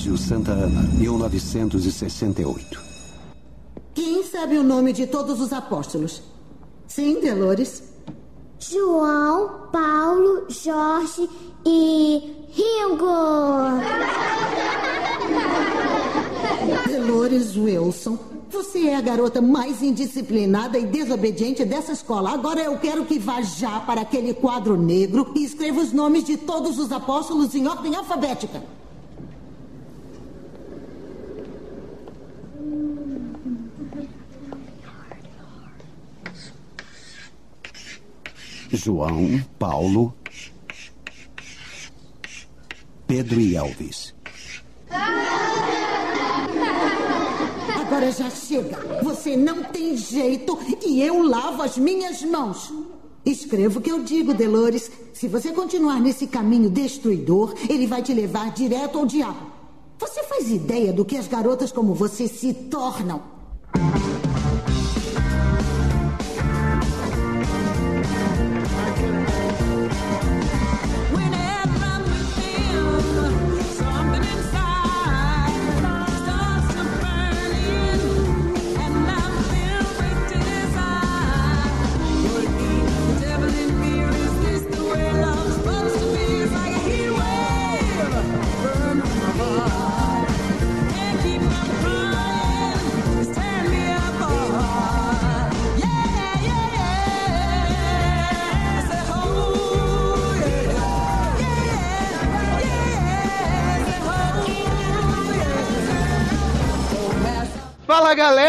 Colégio Santa Ana, 1968. Quem sabe o nome de todos os apóstolos? Sim, Delores? João, Paulo, Jorge e Ringo. Delores Wilson, você é a garota mais indisciplinada e desobediente dessa escola. Agora eu quero que vá já para aquele quadro negro e escreva os nomes de todos os apóstolos em ordem alfabética. João, Paulo, Pedro e Elvis. Agora já chega. Você não tem jeito e eu lavo as minhas mãos. Escreva o que eu digo, Delores. Se você continuar nesse caminho destruidor, ele vai te levar direto ao diabo. Você faz ideia do que as garotas como você se tornam?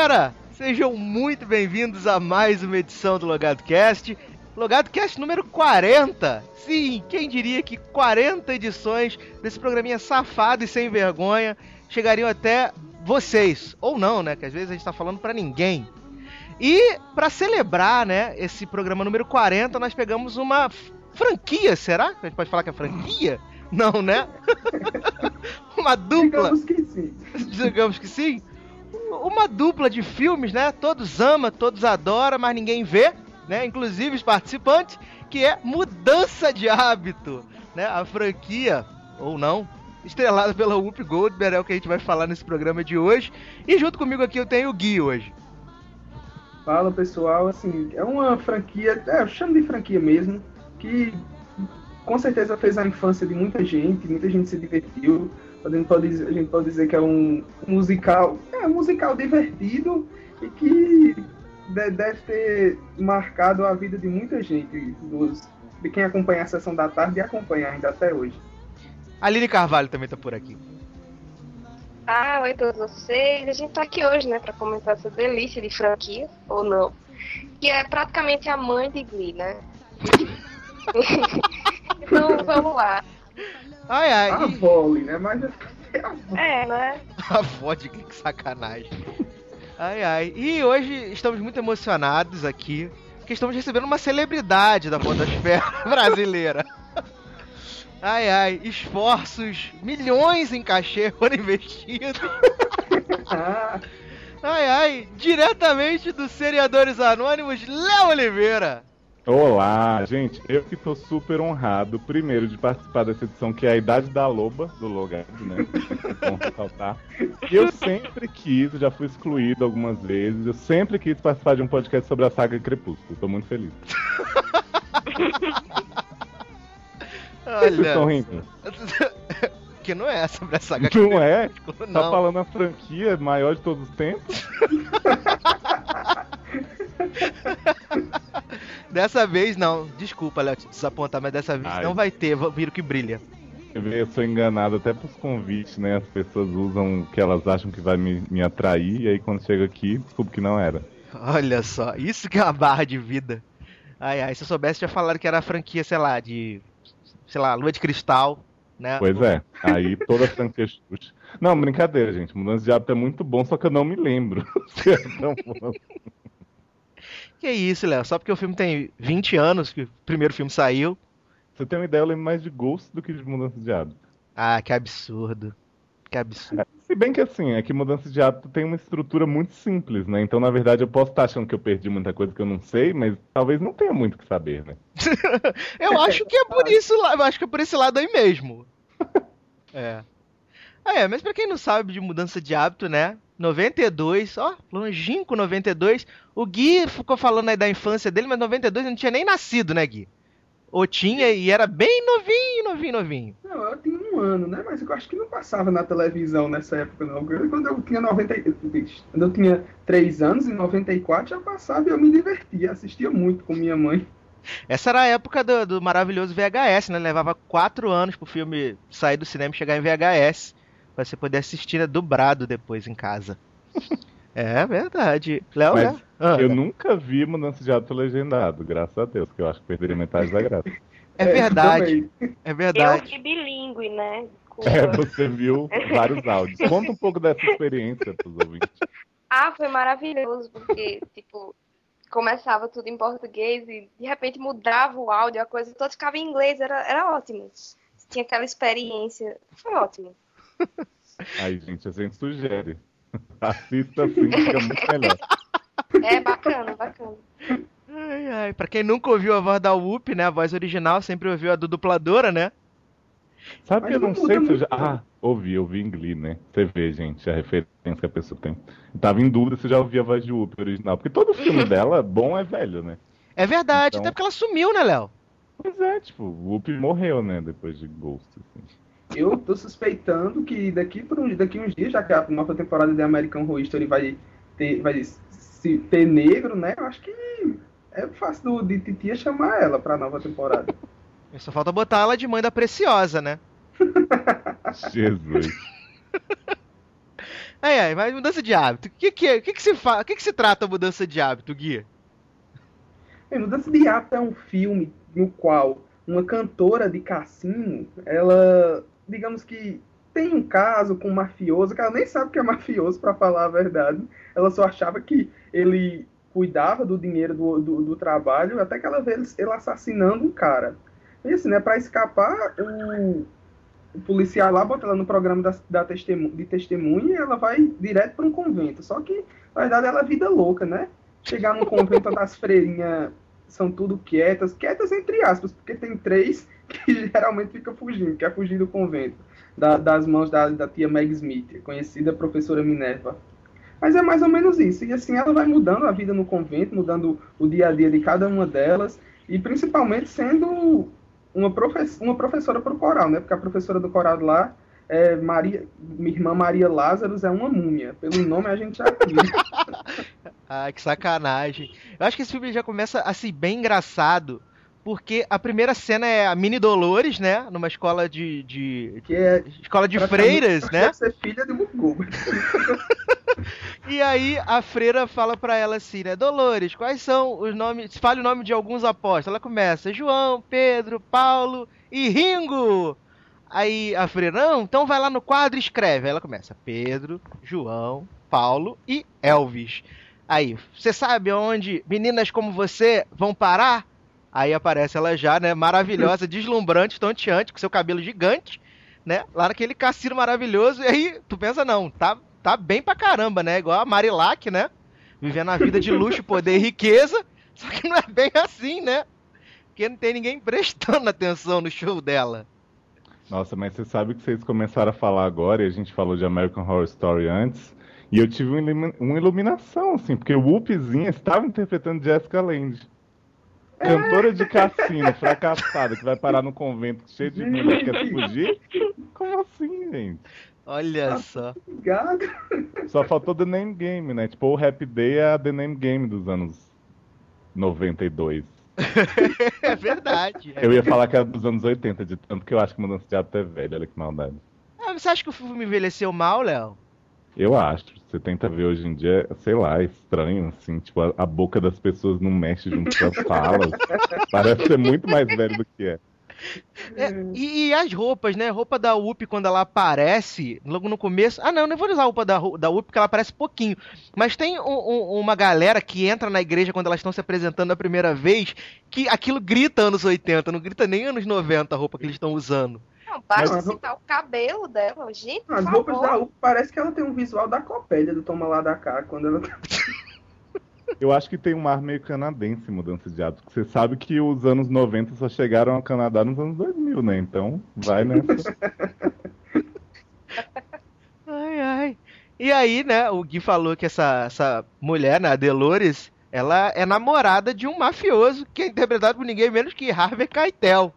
Galera! Sejam muito bem-vindos a mais uma edição do Logado Cast. Logado Cast número 40. Sim, quem diria que 40 edições desse programinha safado e sem vergonha chegariam até vocês. Ou não, né? Que às vezes a gente tá falando para ninguém. E para celebrar, né, esse programa número 40, nós pegamos uma franquia, será? A gente pode falar que é franquia? Não, né? uma dupla. Digamos que sim. Digamos que sim uma dupla de filmes, né? Todos ama, todos adoram, mas ninguém vê, né? Inclusive os participantes, que é Mudança de Hábito, né? A franquia, ou não, estrelada pela Whoop Goldberg, é o que a gente vai falar nesse programa de hoje. E junto comigo aqui eu tenho o Gui hoje. Fala pessoal, assim, é uma franquia, é, eu chamo de franquia mesmo, que com certeza fez a infância de muita gente, muita gente se divertiu. A gente pode, a gente pode dizer que é um musical, é um musical divertido e que deve ter marcado a vida de muita gente, dos, de quem acompanha a sessão da tarde e acompanha ainda até hoje. A Lili Carvalho também tá por aqui. Ah, oi a todos vocês. A gente tá aqui hoje, né, pra comentar essa delícia de franquia, ou não, que é praticamente a mãe de Glee, né? então, vamos lá. Ai, ai. A vole, né? Mas É, né? A vodka, que sacanagem. Ai, ai. E hoje estamos muito emocionados aqui, porque estamos recebendo uma celebridade da podosfera brasileira. Ai, ai. Esforços, milhões em cachê foram investidos. Ai, ai. Diretamente dos Seriadores Anônimos, Léo Oliveira. Olá, gente, eu que tô super honrado, primeiro, de participar dessa edição que é a Idade da Loba, do Logado, né? Bom ressaltar. Eu sempre quis, já fui excluído algumas vezes, eu sempre quis participar de um podcast sobre a saga Crepúsculo, tô muito feliz. Vocês estão rindo? que não é sobre a saga Não é? Crepúsculo, Tá não. falando a franquia maior de todos os tempos? Dessa vez não. Desculpa, Léo, te desapontar, mas dessa vez Ai. não vai ter Viro que Brilha. Eu sou enganado até pros convites, né? As pessoas usam o que elas acham que vai me, me atrair, e aí quando chega aqui, desculpa que não era. Olha só, isso que é uma barra de vida. Ai, ai, se eu soubesse, tinha falado que era a franquia, sei lá, de. Sei lá, Lua de Cristal, né? Pois é, aí toda a franquia Xuxa. Não, brincadeira, gente. Mudança de hábito é muito bom, só que eu não me lembro. é tão bom. Que isso, Léo? Só porque o filme tem 20 anos que o primeiro filme saiu. Você tem uma ideia, eu lembro mais de Ghost do que de mudança de hábito. Ah, que absurdo. Que absurdo. Se bem que assim, é que mudança de hábito tem uma estrutura muito simples, né? Então, na verdade, eu posso estar achando que eu perdi muita coisa que eu não sei, mas talvez não tenha muito o que saber, né? Eu acho que é por isso lá, eu acho que é por esse lado aí mesmo. É. Ah, é, mas pra quem não sabe de mudança de hábito, né? 92, ó, longínquo 92. O Gui ficou falando aí da infância dele, mas 92 não tinha nem nascido, né, Gui? Ou tinha e era bem novinho, novinho, novinho. Não, eu tinha um ano, né? Mas eu acho que não passava na televisão nessa época, não. Quando eu tinha 90, quando eu tinha 3 anos, em 94, já passava e eu me divertia, assistia muito com minha mãe. Essa era a época do, do maravilhoso VHS, né? Levava quatro anos pro filme sair do cinema e chegar em VHS. Pra você poder assistir né, dubrado depois em casa. É verdade. Léo, né? Ah, eu nunca vi mudança de hábito legendado, graças a Deus, que eu acho que perderia metade da graça. é verdade. É Eu verdade. que bilíngue, né? Desculpa. É, você viu vários áudios. Conta um pouco dessa experiência pros ouvintes. Ah, foi maravilhoso, porque, tipo, começava tudo em português e de repente mudava o áudio, a coisa toda ficava em inglês, era, era ótimo. Tinha aquela experiência. Foi ótimo. Aí, gente, a gente sugere. Assista assim, fica muito melhor. É bacana, bacana. Ai, ai. Pra quem nunca ouviu a voz da Whoop, né? A voz original, sempre ouviu a do dubladora, né? Sabe que eu não sei se eu já. Ah, ouvi, ouvi em Glee, né? Você vê, gente, a referência que a pessoa tem. Eu tava em dúvida se eu já ouvia a voz de Whoop original. Porque todo filme dela, bom é velho, né? É verdade, Então- até porque ela sumiu, né, Léo? Pois é, tipo, o Whoop morreu, né? Depois de Ghost. Assim. Eu tô suspeitando que daqui por uns, daqui uns dias, já que a nova temporada de American Horror Story vai ter, vai se ter negro, né? Eu acho que é fácil do, de titia chamar ela pra nova temporada. Só falta botar ela de mãe da Preciosa, né? Jesus. Ai, ai, mas mudança de hábito. O que que, é- o que, que se fa... o que, que se trata a mudança de hábito, Gui? Bem, Mudança de Hábito é um filme no qual uma cantora de cassino, ela, digamos que tem um caso com um mafioso, que ela nem sabe que é mafioso, pra falar a verdade. Ela só achava que ele cuidava do dinheiro do, do, do trabalho, até que ela vê ele, assassinando um cara. E assim, né, pra escapar, o, o policial lá bota ela no programa da, da testemunha, de testemunha e ela vai direto para um convento. Só que, na verdade, ela é vida louca, né? Chegar num convento onde as freirinhas são tudo quietas, quietas entre aspas, porque tem três que geralmente ficam fugindo, que é fugir do convento, da- das mãos da, da tia Meg Smith, conhecida professora Minerva. Mas é mais ou menos isso. E assim ela vai mudando a vida no convento, mudando o dia a dia de cada uma delas, e principalmente sendo uma, profe uma professora para o coral, né? Porque a professora do coral lá é Maria, minha irmã Maria Lázaros é uma múmia. Pelo nome a gente já viu. Ai, que sacanagem. Eu acho que esse filme já começa assim, bem engraçado. Porque a primeira cena é a Mini Dolores, né? Numa escola de. de- Que é escola de freiras, né? Deve ser filha de Mucuba. E aí a freira fala pra ela assim, né? Dolores, quais são os nomes. Fale o nome de alguns apóstolos. Ela começa: João, Pedro, Paulo e Ringo. Aí a freira, não, então vai lá no quadro e escreve. Aí ela começa: Pedro, João, Paulo e Elvis. Aí, você sabe onde meninas como você vão parar? Aí aparece ela já, né? Maravilhosa, deslumbrante, tonteante, com seu cabelo gigante, né? Lá naquele cassino maravilhoso. E aí, tu pensa, não, tá, tá bem pra caramba, né? Igual a Marilac, né? Vivendo a vida de luxo, poder e riqueza. Só que não é bem assim, né? Porque não tem ninguém prestando atenção no show dela. Nossa, mas você sabe que vocês começaram a falar agora, e a gente falou de American Horror Story antes, e eu tive uma, ilumi- uma iluminação, assim, porque o Whoopzinha estava interpretando Jessica Lange. Cantora de cassino, fracassada, que vai parar no convento cheio de mulher que quer fugir? Como assim, gente? Olha só. Obrigado. Só faltou The Name Game, né? Tipo, o Happy Day é a The Name Game dos anos 92. É verdade. Eu ia falar que era dos anos 80, de tanto que eu acho que Mudança de Hábito é velho, olha que maldade. Ah, você acha que o filme envelheceu mal, Léo? Eu acho. Você tenta ver hoje em dia, sei lá, é estranho, assim, tipo, a, a boca das pessoas não mexe junto com as falas. Parece ser muito mais velho do que é. É, e, e as roupas, né? A roupa da UP, quando ela aparece, logo no começo. Ah, não, não vou usar a roupa da, da UP, porque ela aparece pouquinho. Mas tem um- um- uma galera que entra na igreja quando elas estão se apresentando a primeira vez, que aquilo grita anos 80, não grita nem anos 90 a roupa que eles estão usando. Não, basta Mas- citar o cabelo dela, gente. por As roupas favor. da UP parece que ela tem um visual da Copélia do Toma Lá da Cá, quando ela tá Eu acho que tem um ar meio canadense mudança de hábito. Você sabe que os anos 90 só chegaram ao Canadá nos anos 2000, né? Então, vai nessa. E aí, né, o Gui falou que essa, essa mulher, né, a Delores, ela é namorada de um mafioso que é interpretado por ninguém menos que Harvey Keitel.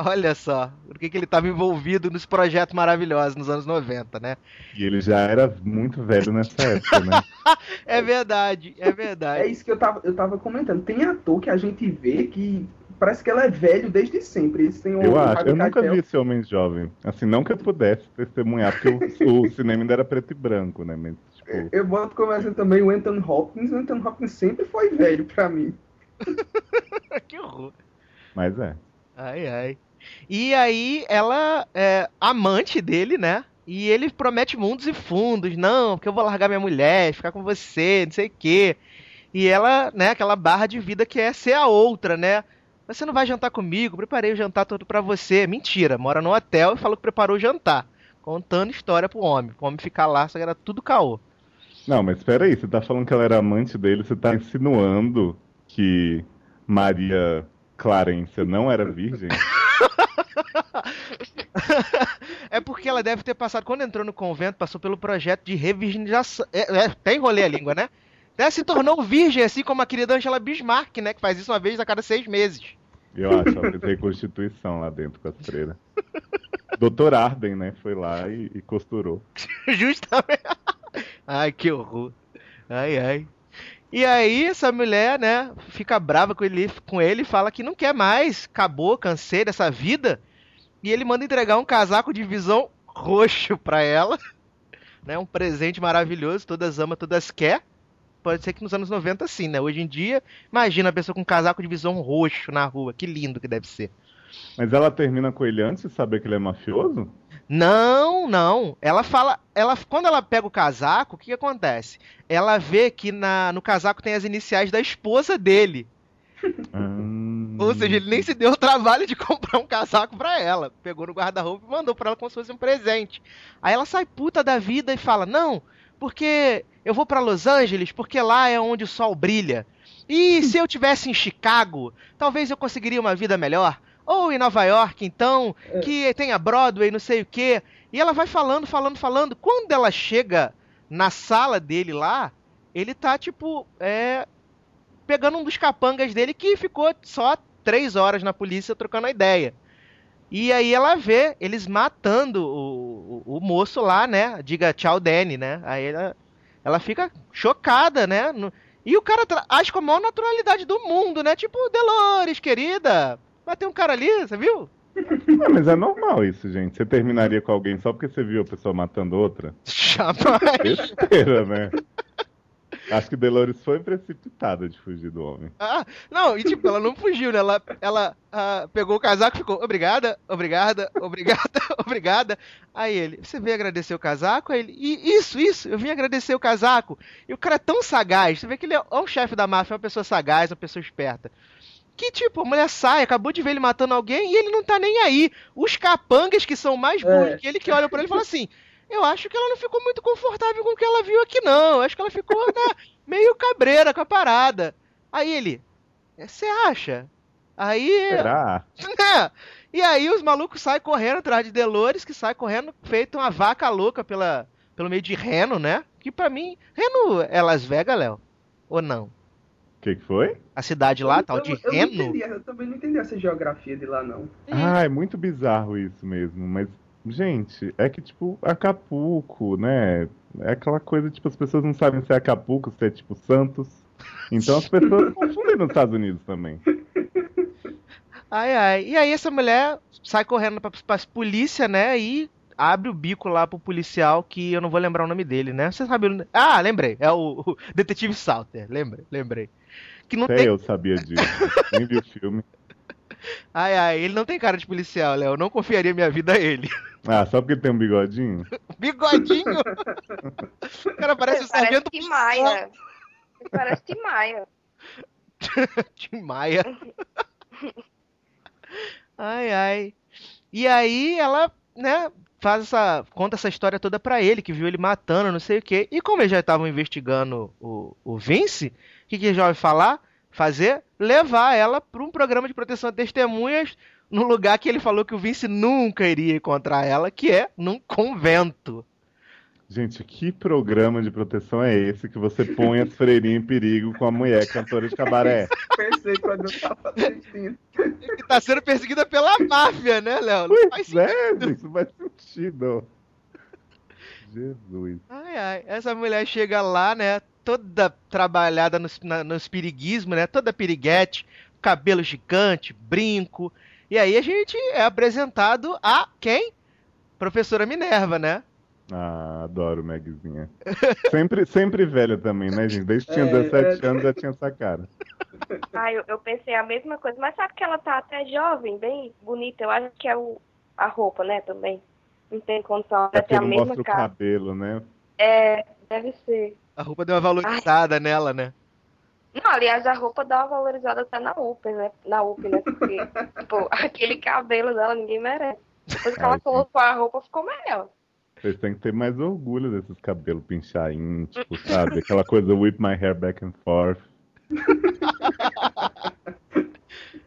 Olha só, por que, que ele estava envolvido nos projetos maravilhosos nos anos 90, né? E ele já era muito velho nessa época, né? é verdade, é verdade. É isso que eu tava, eu tava comentando. Tem ator que a gente vê que parece que ela é velho desde sempre. Eles têm um eu acho, eu nunca vi esse homem jovem. Assim, não que eu pudesse testemunhar, porque o, o cinema ainda era preto e branco, né? Mas, tipo... Eu boto como exemplo também o Anthony Hopkins. O Anthony Hopkins sempre foi velho pra mim. que horror. Mas é. Ai, ai. E aí ela é amante dele, né? E ele promete mundos e fundos. Não, porque eu vou largar minha mulher, ficar com você, não sei o quê. E ela, né, aquela barra de vida que é ser a outra, né? Você não vai jantar comigo, preparei o jantar todo para você. Mentira, mora no hotel e falou que preparou o jantar. Contando história pro homem. O homem ficar lá, só que era tudo caô. Não, mas espera aí, você tá falando que ela era amante dele, você tá insinuando que Maria Clarência não era virgem? é porque ela deve ter passado, quando entrou no convento, passou pelo projeto de revirginização. É, é, até enrolei a língua, né? Ela se tornou virgem, assim como a querida Angela Bismarck, né? Que faz isso uma vez a cada seis meses. Eu acho, ela fez reconstituição lá dentro com as freiras. Doutor Arden, né? Foi lá e, e costurou. Justamente. Ai, que horror. Ai, ai. E aí essa mulher, né, fica brava com ele, com ele fala que não quer mais, acabou, cansei dessa vida. E ele manda entregar um casaco de visão roxo para ela, né, um presente maravilhoso, todas amam, todas quer. Pode ser que nos anos 90 sim, né? Hoje em dia, imagina a pessoa com um casaco de visão roxo na rua, que lindo que deve ser. Mas ela termina com ele antes de saber que ele é mafioso? Não, não. Ela fala, ela quando ela pega o casaco, o que, que acontece? Ela vê que na, no casaco tem as iniciais da esposa dele. Hum... Ou seja, ele nem se deu o trabalho de comprar um casaco para ela. Pegou no guarda-roupa e mandou para ela como se fosse um presente. Aí ela sai puta da vida e fala: "Não, porque eu vou para Los Angeles, porque lá é onde o sol brilha. E se eu tivesse em Chicago, talvez eu conseguiria uma vida melhor." Ou em Nova York, então, é. que tem a Broadway, não sei o quê. E ela vai falando, falando, falando. Quando ela chega na sala dele lá, ele tá, tipo, é, pegando um dos capangas dele que ficou só três horas na polícia trocando a ideia. E aí ela vê eles matando o, o, o moço lá, né? Diga tchau, Danny, né? Aí ela, ela fica chocada, né? E o cara age com a maior naturalidade do mundo, né? Tipo, Delores, querida, Bateu um cara ali, você viu? É, mas é normal isso, gente. Você terminaria com alguém só porque você viu a pessoa matando outra? Jamais. Besteira, né? Acho que Delores foi precipitada de fugir do homem. Ah, não, e tipo, ela não fugiu, né? Ela, ela ah, pegou o casaco e ficou, obrigada, obrigada, obrigada, obrigada. Aí ele, você veio agradecer o casaco? Aí ele, isso, isso, eu vim agradecer o casaco. E o cara é tão sagaz, você vê que ele é um chefe da máfia, uma pessoa sagaz, uma pessoa esperta que, tipo, a mulher sai, acabou de ver ele matando alguém e ele não tá nem aí. Os capangas que são mais burros é. que ele, que olham pra ele e falam assim: Eu acho que ela não ficou muito confortável com o que ela viu aqui, não. Eu acho que ela ficou né, meio cabreira com a parada. Aí ele: Você acha? Aí. Será? É. E aí os malucos saem correndo atrás de Delores, que sai correndo feito uma vaca louca pela, pelo meio de Reno, né? Que pra mim. Reno é Las Vegas, Léo? Ou não? O que, que, foi? A cidade lá, eu, tal de eu, Reno? Entendi, eu também não entendi essa geografia de lá, não. Ah, é muito bizarro isso mesmo. Mas, gente, é que, tipo, Acapulco, né? É aquela coisa, tipo, as pessoas não sabem se é Acapulco, se é, tipo, Santos. Então as pessoas confundem nos Estados Unidos também. Ai, ai. E aí essa mulher sai correndo pra, pra polícia, né? E abre o bico lá pro policial que eu não vou lembrar o nome dele, né? Você sabe. Ah, lembrei. É o, o Detetive Salter. Lembrei, lembrei que não Até tem. eu sabia disso. Nem vi o filme. Ai, ai, ele não tem cara de policial, Léo. Eu não confiaria minha vida a ele. Ah, só porque ele tem um bigodinho? bigodinho? o cara parece o sargento. Tim Maia. Parece Tim Maia. Tim Maia. ai, ai. E aí ela, né, faz essa. conta essa história toda pra ele, que viu ele matando, não sei o quê. E como eles já estavam investigando o, o Vince, que, que vai falar? Fazer? Levar ela para um programa de proteção a testemunhas no lugar que ele falou que o Vince nunca iria encontrar ela, que é num convento. Gente, que programa de proteção é esse que você põe as freirinhas em perigo com a mulher cantora de cabaré? Pensei quando eu tava assistindo. Que tá sendo perseguida pela máfia, né, Léo? Não faz Pois sentido. é, gente, não faz sentido. Jesus. Ai, ai. Essa mulher chega lá, né? Toda trabalhada nos, na, nos piriguismos, né? Toda piriguete, cabelo gigante, brinco. E aí a gente é apresentado a quem? Professora Minerva, né? Ah, adoro Megzinha. Sempre, sempre velha também, né, gente? Desde que tinha É, 17 é. anos já tinha essa cara. Ah, eu, eu pensei a mesma coisa, mas sabe que ela tá até jovem, bem bonita. Eu acho que é o, a roupa, né, também. Não tem condição, É ter porque a mesma mostra o cara. cabelo, né? É, deve ser. A roupa deu uma valorizada nela, né? Não, aliás, a roupa dá uma valorizada até na UP, né? Na UP, né? Porque, tipo, aquele cabelo dela ninguém merece. Depois que Ai, ela colocou a roupa, ficou melhor. Vocês têm que ter mais orgulho desses cabelos pinchainhos, tipo, sabe? Aquela coisa whip my hair back and forth.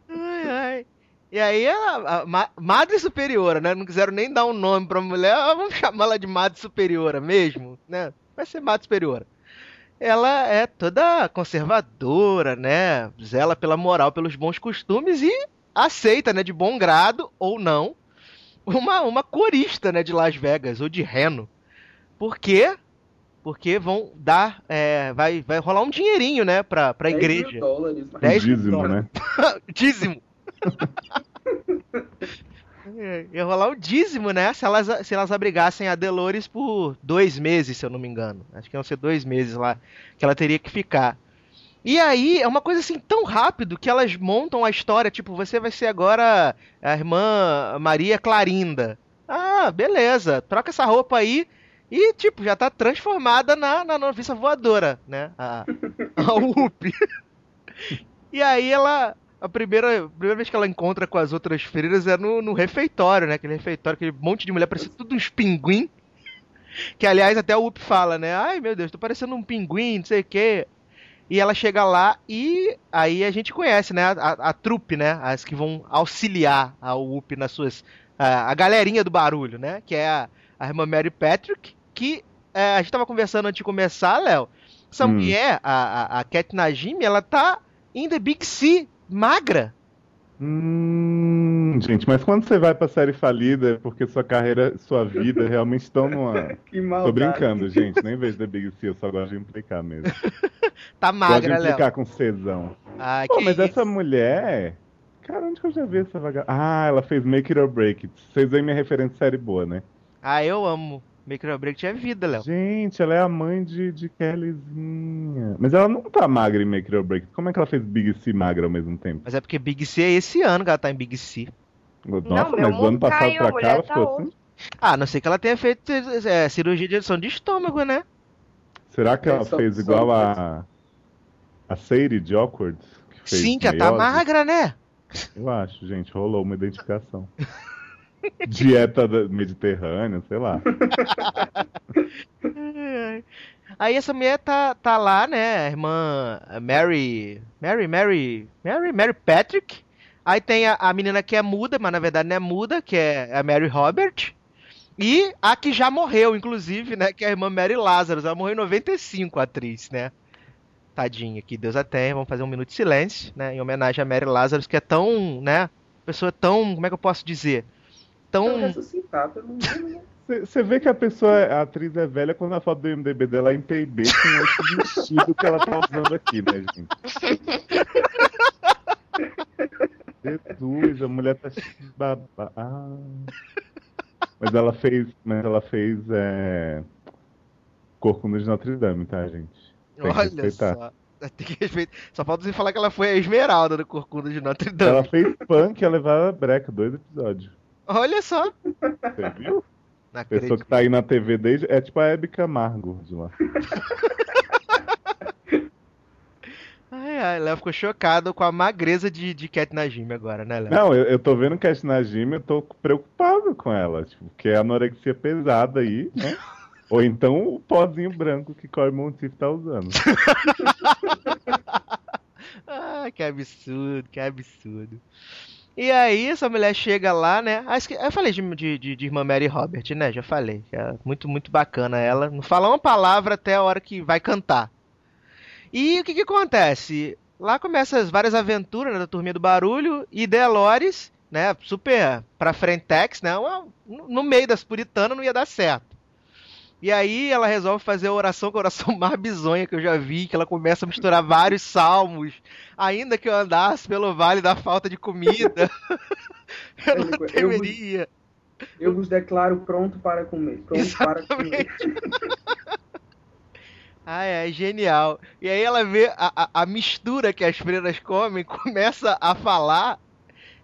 Ai, ai. E aí ela, a ma- Madre Superiora, né? Não quiseram nem dar um nome pra mulher, vamos chamá-la de Madre Superiora mesmo, né? Vai ser Madre Superiora. Ela é toda conservadora, né? Zela pela moral, pelos bons costumes e aceita, né? De bom grado ou não, uma, uma corista, né? De Las Vegas ou de Reno. Por quê? Porque vão dar, é, vai, vai rolar um dinheirinho, né? Pra, pra 10 mil igreja. dólares, mas- Um 10 mil dízimo, dólares. né? dízimo. É, Ia rolar o dízimo, né? Se elas, se elas abrigassem a Delores por dois meses, se eu não me engano. Acho que iam ser dois meses lá que ela teria que ficar. E aí, é uma coisa assim tão rápido que elas montam a história, tipo, você vai ser agora a irmã Maria Clarinda. Ah, beleza, troca essa roupa aí e, tipo, já tá transformada na, na noviça voadora, né? A, a Whoop. E aí ela. A primeira, a primeira vez que ela encontra com as outras freiras é no, no refeitório, né? Aquele refeitório, aquele monte de mulher, parecia tudo uns pinguim. Que aliás até o Up fala, né? Ai meu Deus, tô parecendo um pinguim, não sei o quê. E ela chega lá e aí a gente conhece, né? A, a, a trupe, né? As que vão auxiliar ao Up nas suas. A, a galerinha do barulho, né? Que é a, a irmã Mary Patrick, que é, a gente tava conversando antes de começar, Léo. Essa Hum. mulher, a, a, a Cat Najimi, ela tá in the Big C, magra. Hum, gente, mas quando você vai pra série falida é porque sua carreira, sua vida realmente estão numa. Que maldade. Tô brincando, gente. Nem vejo The Big C, eu só gosto de implicar mesmo. Tá Gosto de magra, Léo. implicar com cesão. Ah, Pô, que mas isso. essa mulher. Cara, onde que eu já vi essa vagabunda? Ah, ela fez Make It or Break It. Vocês veem minha referência de série boa, né? Ah, eu amo. Micro Break é vida, Léo. Gente, ela é a mãe de, de Kellyzinha. Mas ela não tá magra em or Break. Como é que ela fez Big C magra ao mesmo tempo? Mas é porque Big C é esse ano que ela tá em Big C. Nossa, meu mas do ano passado caiu, pra cá mulher ela tá ficou assim? Ah, a não sei que ela tenha feito é, cirurgia de redução de estômago, né? Será que É, ela só- fez só- igual a. A Sadie de Awkward? Que fez Sim, que ela tá magra, né? Eu acho, gente. Rolou uma identificação. Dieta mediterrânea, sei lá. Aí essa mulher tá, tá lá, né? A irmã Mary. Mary, Mary. Mary, Mary Patrick. Aí tem a, a menina que é muda, mas na verdade não é muda, que é a Mary Robert. E a que já morreu, inclusive, né? Que é a irmã Mary Lazarus. Ela morreu em 95, a atriz, né? Tadinha, que Deus a tenha. Vamos fazer um minuto de silêncio, né? Em homenagem a Mary Lazarus, que é tão, né? Pessoa tão. Como é que eu posso dizer? Então, Tão. Você vê que a pessoa, a atriz é velha quando a foto do MDB dela é em PB com esse vestido que ela tá usando aqui, né, gente? Jesus, a mulher tá cheia de babá. Ah. Mas ela fez, mas ela fez é... Corcunda de Notre Dame, tá, gente? Tem que Olha respeitar. só. Tem que respeitar. Só falta você falar que ela foi a Esmeralda do Corcunda de Notre Dame. Ela fez punk e ela levava breca, dois episódios. Olha só. Você viu? Não Pessoa que tá aí na TV desde. É tipo a Hebe Camargo de lá. Ai, ai, Léo ficou chocado com a magreza de, de Cat Najimi agora, né, Léo? Não, eu, eu tô vendo Cat Najimi, eu tô preocupado com ela. Tipo, porque é anorexia pesada aí, né? Ou então o pozinho branco que Corey Monteith tá usando. Ah, que absurdo, que absurdo. E aí essa mulher chega lá, né? Ah, Eu falei de, de, de- irmã Mary Robert, né? Já falei. É muito, muito bacana ela. Não fala uma palavra até a hora que vai cantar. E o que que acontece? Lá começam as várias aventuras né, da Turminha do Barulho e Delores, né? Super pra frentex, né? no meio das puritanas não ia dar certo. E aí ela resolve fazer a oração, que é a oração mais bizonha que eu já vi, que ela começa a misturar vários salmos. Ainda que eu andasse pelo vale da falta de comida, eu não Eu vos- temeria. Eu vos declaro pronto para comer. Pronto para comer. Ah, é genial. E aí ela vê a, a, a mistura que as freiras comem, começa a falar,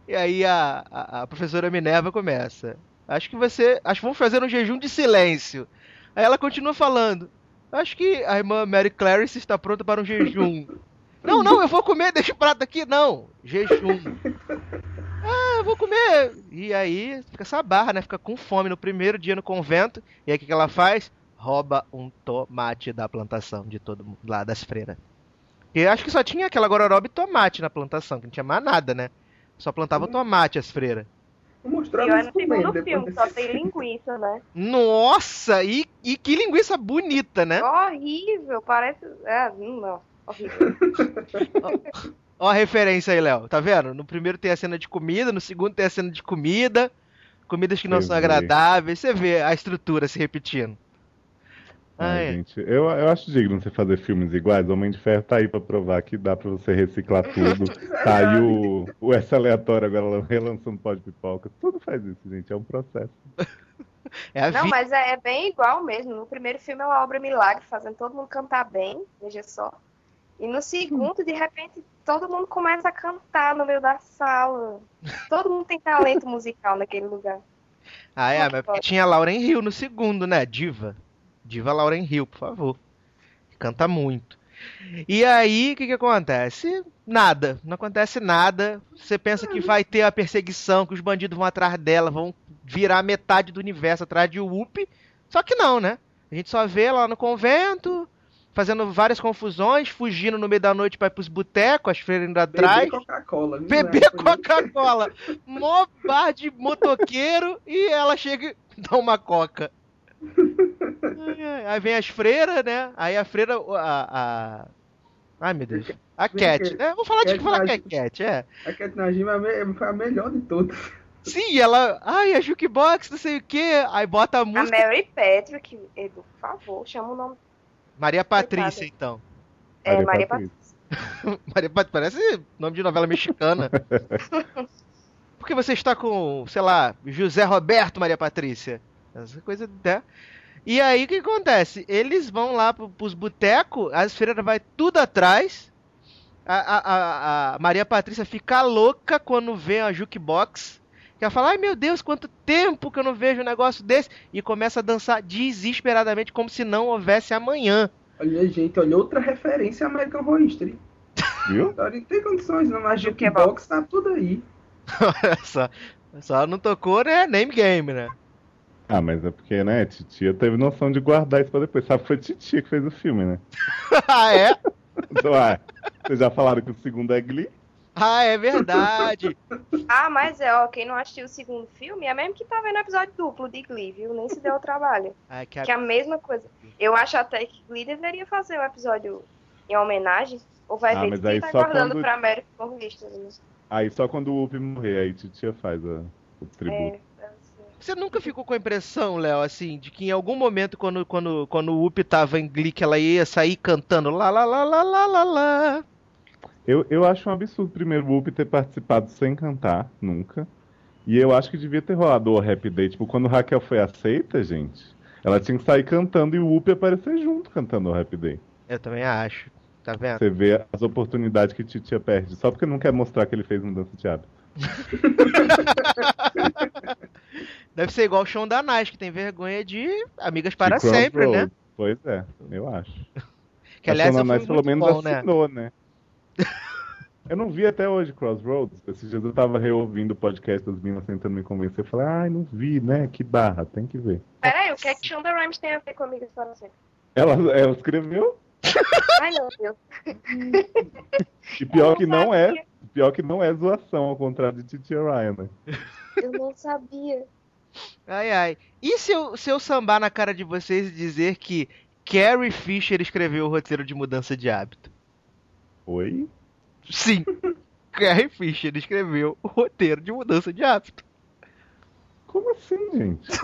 e aí a, a, a professora Minerva começa. Acho que você. Acho que vamos fazer um jejum de silêncio. Aí ela continua falando. Acho que a irmã Mary Clarice está pronta para um jejum. Não, não, eu vou comer, deixa o prato aqui. Não, jejum. Ah, eu vou comer. E aí fica essa barra, né? Fica com fome no primeiro dia no convento. E aí o que, que ela faz? Rouba um tomate da plantação de todo mundo, lá das freiras. E eu acho que só tinha aquela gororoba e tomate na plantação, que não tinha mais nada, né? Só plantava tomate as freiras. Vou E mostrar olha no segundo filme, só tem linguiça, né? Nossa, e, e que linguiça bonita, né? Horrível, parece. É, não, horrível. Ó a referência aí, Léo. Tá vendo? No primeiro tem a cena de comida, no segundo tem a cena de comida. Comidas que não Eu são vi. agradáveis. Você vê a estrutura se repetindo. Ai, Ai, gente, eu, eu acho digno você fazer filmes iguais. Homem de Ferro tá aí pra provar que dá pra você reciclar tudo. Tá aí o, o S aleatório agora relançando pó de pipoca. Tudo faz isso, gente. É um processo. é a Não, vida. mas é, é bem igual mesmo. No primeiro filme é uma obra milagre, fazendo todo mundo cantar bem, veja só. E no segundo, de repente, todo mundo começa a cantar no meio da sala. Todo mundo tem talento musical naquele lugar. Ah, é, mas tinha Lauren Hill no segundo, né? Diva. Diva Lauren Hill, por favor. Canta muito. E aí, o que que acontece? Nada. Não acontece nada. Você pensa que vai ter a perseguição, que os bandidos vão atrás dela, vão virar metade do universo atrás de Whoop. Só que não, né? A gente só vê ela lá no convento, fazendo várias confusões, fugindo no meio da noite pra ir pros botecos, as freiras indo atrás. Beber Coca-Cola. viu? Beber É, Coca-Cola. Mó bar de motoqueiro e ela chega e dá uma coca. Aí vem as freiras, né? Aí a freira. A, a... Ai, meu Deus. A Cat, que- né? Vou falar de Cat falar que é Cat, é. A Cat Najima é a foi a melhor de todas. Sim, ela. Ai, a jukebox, não sei o que. Aí bota a A música. Mary Patrick, Edu, por favor, chama o nome. Maria Patrícia, então. É, Maria Patrícia. Patrícia. Maria Pat- Parece nome de novela mexicana. Porque você está com, sei lá, José Roberto Maria Patrícia. Essa coisa, né? E aí o que acontece? Eles vão lá pro, pros botecos, as freiras vai tudo atrás. A, a, a, a Maria Patrícia fica louca quando vê a jukebox. Que ela fala, ai meu Deus, quanto tempo que eu não vejo um negócio desse. E começa a dançar desesperadamente, como se não houvesse amanhã. Olha, gente, olha outra referência a American Horror History. Viu? Não tem condições, não. Mas Jukebox. Jukebox tá tudo aí. só, só não tocou, né? Name game, né? Ah, mas é porque, né, Titia teve noção de guardar isso pra depois. Sabe que foi Titia que fez o filme, né? ah, é? Então, ah, vocês já falaram que o segundo é Glee? Ah, é verdade. Ah, mas é, ó, quem não assistiu o segundo filme é mesmo que tá vendo o episódio duplo de Glee, viu? Nem se deu o trabalho. Ah, que a- Que é a mesma coisa. Eu acho até que Glee deveria fazer um episódio em homenagem. Ou vai Ah, ver mas que aí tá só guardando quando- pra América Horror History. né? Aí só quando o Whoopi morrer, aí Titia faz a- o tributo. É, deve ser. Você nunca ficou com a impressão, Léo, assim, de que em algum momento, quando, quando, quando o Up tava em Glee, que ela ia sair cantando lá, lá, lá, lá, lá, lá, lá. Eu, eu acho um absurdo primeiro o Whoopi ter participado sem cantar, nunca. E eu acho que devia ter rolado o Happy Day. Tipo, quando Raquel foi aceita, gente, ela tinha que sair cantando e o Whoopi aparecer junto cantando o Happy Day. Eu também acho. Tá vendo? Você vê as oportunidades que Titia perde, só porque não quer mostrar que ele fez mudança de hábito. Deve ser igual o Sean da Nice, que tem vergonha de Amigas para De Sempre, né? Pois é, eu acho. Que aliás filme pelo menos bom, né? assinou, né? Eu não vi até hoje Crossroads. Esses dias eu tava reouvindo o podcast das meninas tentando me convencer. Eu falei, ai, não vi, né? Que barra, tem que ver. Peraí, o que é que Shonda Rhimes tem a ver com Amigas para Sempre? Ela, ela escreveu, Ai, meu Deus. e pior que não é. Pior que não é zoação, ao contrário de Titi Ryan, né? Eu não sabia. Ai, ai. E se eu, se eu sambar na cara de vocês e dizer que Carrie Fisher escreveu o roteiro de mudança de hábito? Oi? Sim. Carrie Fisher escreveu o roteiro de mudança de hábito. Como assim, gente?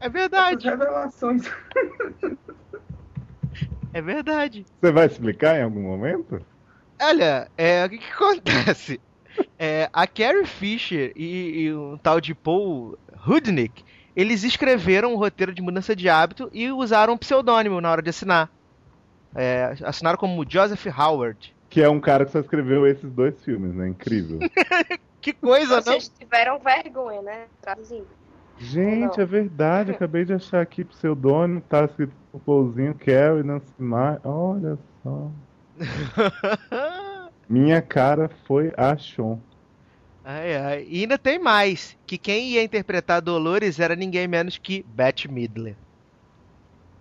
É Essas verdade, revelações. é verdade. Você vai explicar em algum momento? Olha, é, o que, que acontece? É, a Carrie Fisher e, e um tal de Paul Rudnick, eles escreveram o roteiro de mudança de hábito e usaram um pseudônimo na hora de assinar. É, assinaram como Joseph Howard. Que é um cara que só escreveu esses dois filmes, né? Incrível. Que coisa, não? Vocês tiveram vergonha, né? Traduzindo. Gente, é verdade. Acabei de achar aqui pseudônimo, tá escrito por Paulzinho, Carrie, Nancy Mar. Olha só. Minha cara foi a Sean. Ai, ai. E ainda tem mais, que quem ia interpretar Dolores era ninguém menos que Bette Midler.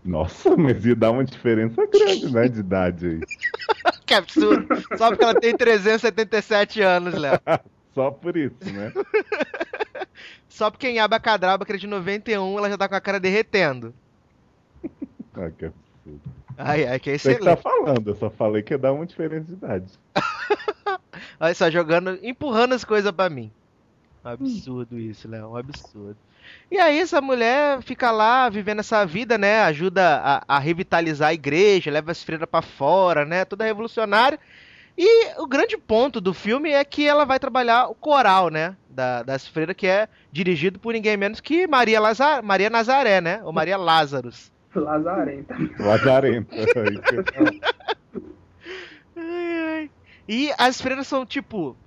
Nossa, mas ia dar uma diferença grande, né, de idade aí. Que absurdo. Só porque ela tem 377 anos, Léo. Só por isso, né? Só porque em Abacadabra, que era de 91, ela já tá com a cara derretendo. Ah, que absurdo. Ai, ai, que é Você que tá excelente. falando, eu só falei que ia dar uma diferença de idade. Olha só, jogando, empurrando as coisas pra mim. Um absurdo isso, Léo, um absurdo. E aí essa mulher fica lá vivendo essa vida, né? Ajuda a, a revitalizar a igreja, leva as freiras pra fora, né? Toda revolucionária. E o grande ponto do filme é que ela vai trabalhar o coral, né? Da, das freiras, que é dirigido por ninguém menos que Maria, Lazar, Maria Nazaré, né? Ou Maria Lázaros. Lazarenta. Lazarenta. Ai, ai. E as freiras são, tipo,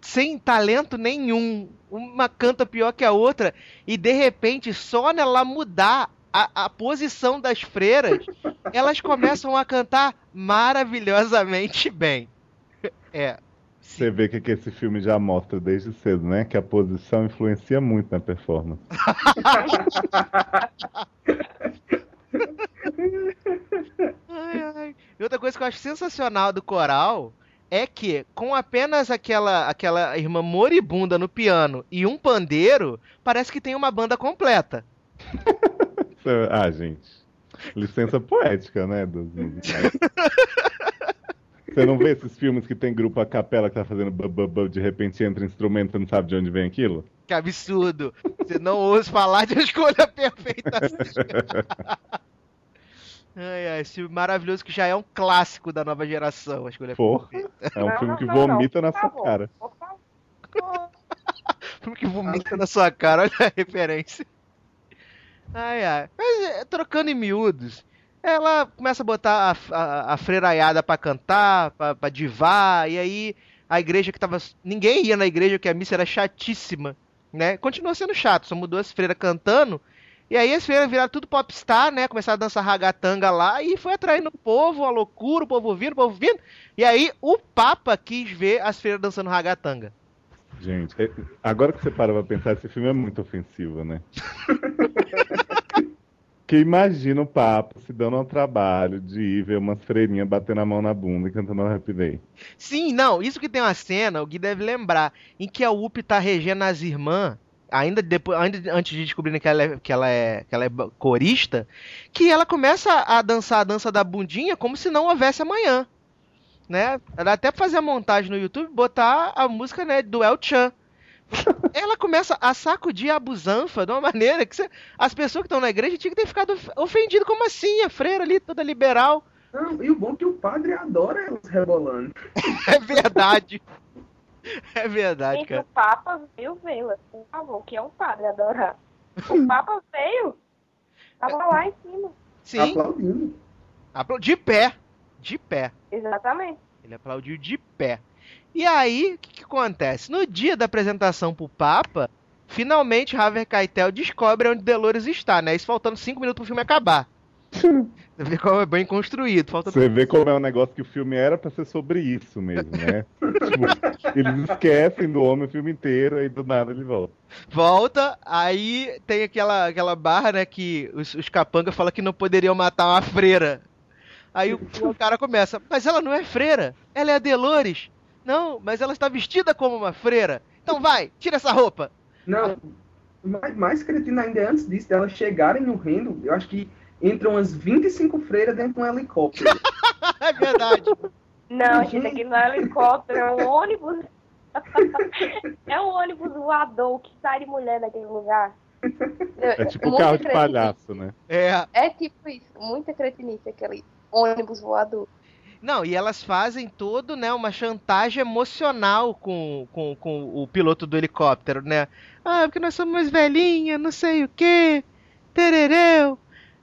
sem talento nenhum. Uma canta pior que a outra. E de repente, só nela mudar a, a posição das freiras, elas começam a cantar maravilhosamente bem. É. Você vê que, que esse filme já mostra desde cedo, né? Que a posição influencia muito na performance. Ai, ai. E outra coisa que eu acho sensacional do coral é que, com apenas aquela, aquela irmã moribunda no piano e um pandeiro, parece que tem uma banda completa. Ah, gente. Licença poética, né? Dos musicais. Você não vê esses filmes que tem grupo a capela que tá fazendo bu, de repente entra instrumento e não sabe de onde vem aquilo? Que absurdo. Você não ousa falar de uma escolha perfeita assim. Ai, ai, esse filme maravilhoso que já é um clássico da nova geração, a escolha Porra. perfeita. É um Não, filme que não, não, vomita na sua favor, cara. por favor. filme que vomita na sua cara, olha a referência. Ai, ai. Mas, é, trocando em miúdos, ela começa a botar a, a, a freiraiada pra cantar, pra, pra divar, e aí a igreja que tava. Ninguém ia na igreja, porque a missa era chatíssima, né? Continua sendo chato, só mudou as freiras cantando. E aí as freiras viraram tudo popstar, né? Começaram a dançar ragatanga lá e foi atraindo o povo, a loucura, o povo vindo, o povo vindo. E aí o Papa quis ver as freiras dançando ragatanga. Gente, é- agora que você para pra pensar, esse filme é muito ofensivo, né? que imagina o papo se dando ao trabalho de ir ver umas freirinhas batendo a mão na bunda e cantando Day. Sim, não, isso que tem uma cena, o Gui deve lembrar, em que a Whoopi tá regendo as irmãs, ainda depois, ainda antes de descobrirem que ela é, que ela é, que ela é corista, que ela começa a dançar a dança da bundinha como se não houvesse amanhã, né? Dá até pra fazer a montagem no YouTube, botar a música, né, do El Chan. Ela começa a sacudir a busanfa de uma maneira que você- as pessoas que estão na igreja tinham que ter ficado of- ofendido, como assim? A freira ali, toda liberal. Não, e o bom é que o padre adora elas rebolando. É verdade. É verdade, Gente, cara. o Papa veio vê-la, por favor, que é um padre adorar. O Papa veio, tava lá em cima. Sim, Aplaudindo. aplau- de pé. De pé. Exatamente. Ele aplaudiu de pé. E aí, o que, que acontece? No dia da apresentação pro Papa, finalmente Harvey Keitel descobre onde Dolores está, né? Isso faltando cinco minutos pro filme acabar. Você vê como é bem construído. Falta Você vê como é um negócio que o filme era pra ser sobre isso mesmo, né? Tipo, eles esquecem do homem o filme inteiro e do nada ele volta. Volta, aí tem aquela, aquela barra, né, que os, os capangas falam que não poderiam matar uma freira. Aí o, o cara começa, mas ela não é freira, ela é a Delores. Não, mas ela está vestida como uma freira. Então vai, tira essa roupa. Não, mais, mais cretino ainda é antes disso, delas chegarem no reino, eu acho que entram umas 25 freiras dentro de um helicóptero. é verdade. Não, gente, aquilo não é helicóptero, é um ônibus. é um ônibus voador que sai de mulher naquele lugar. É tipo Muita carro de cretinice. palhaço, né? É. É tipo isso, muita cretinice aquele ônibus voador. Não, e elas fazem todo, né, uma chantagem emocional com, com, com o piloto do helicóptero, né? Ah, porque nós somos velhinha, não sei o quê, terereu.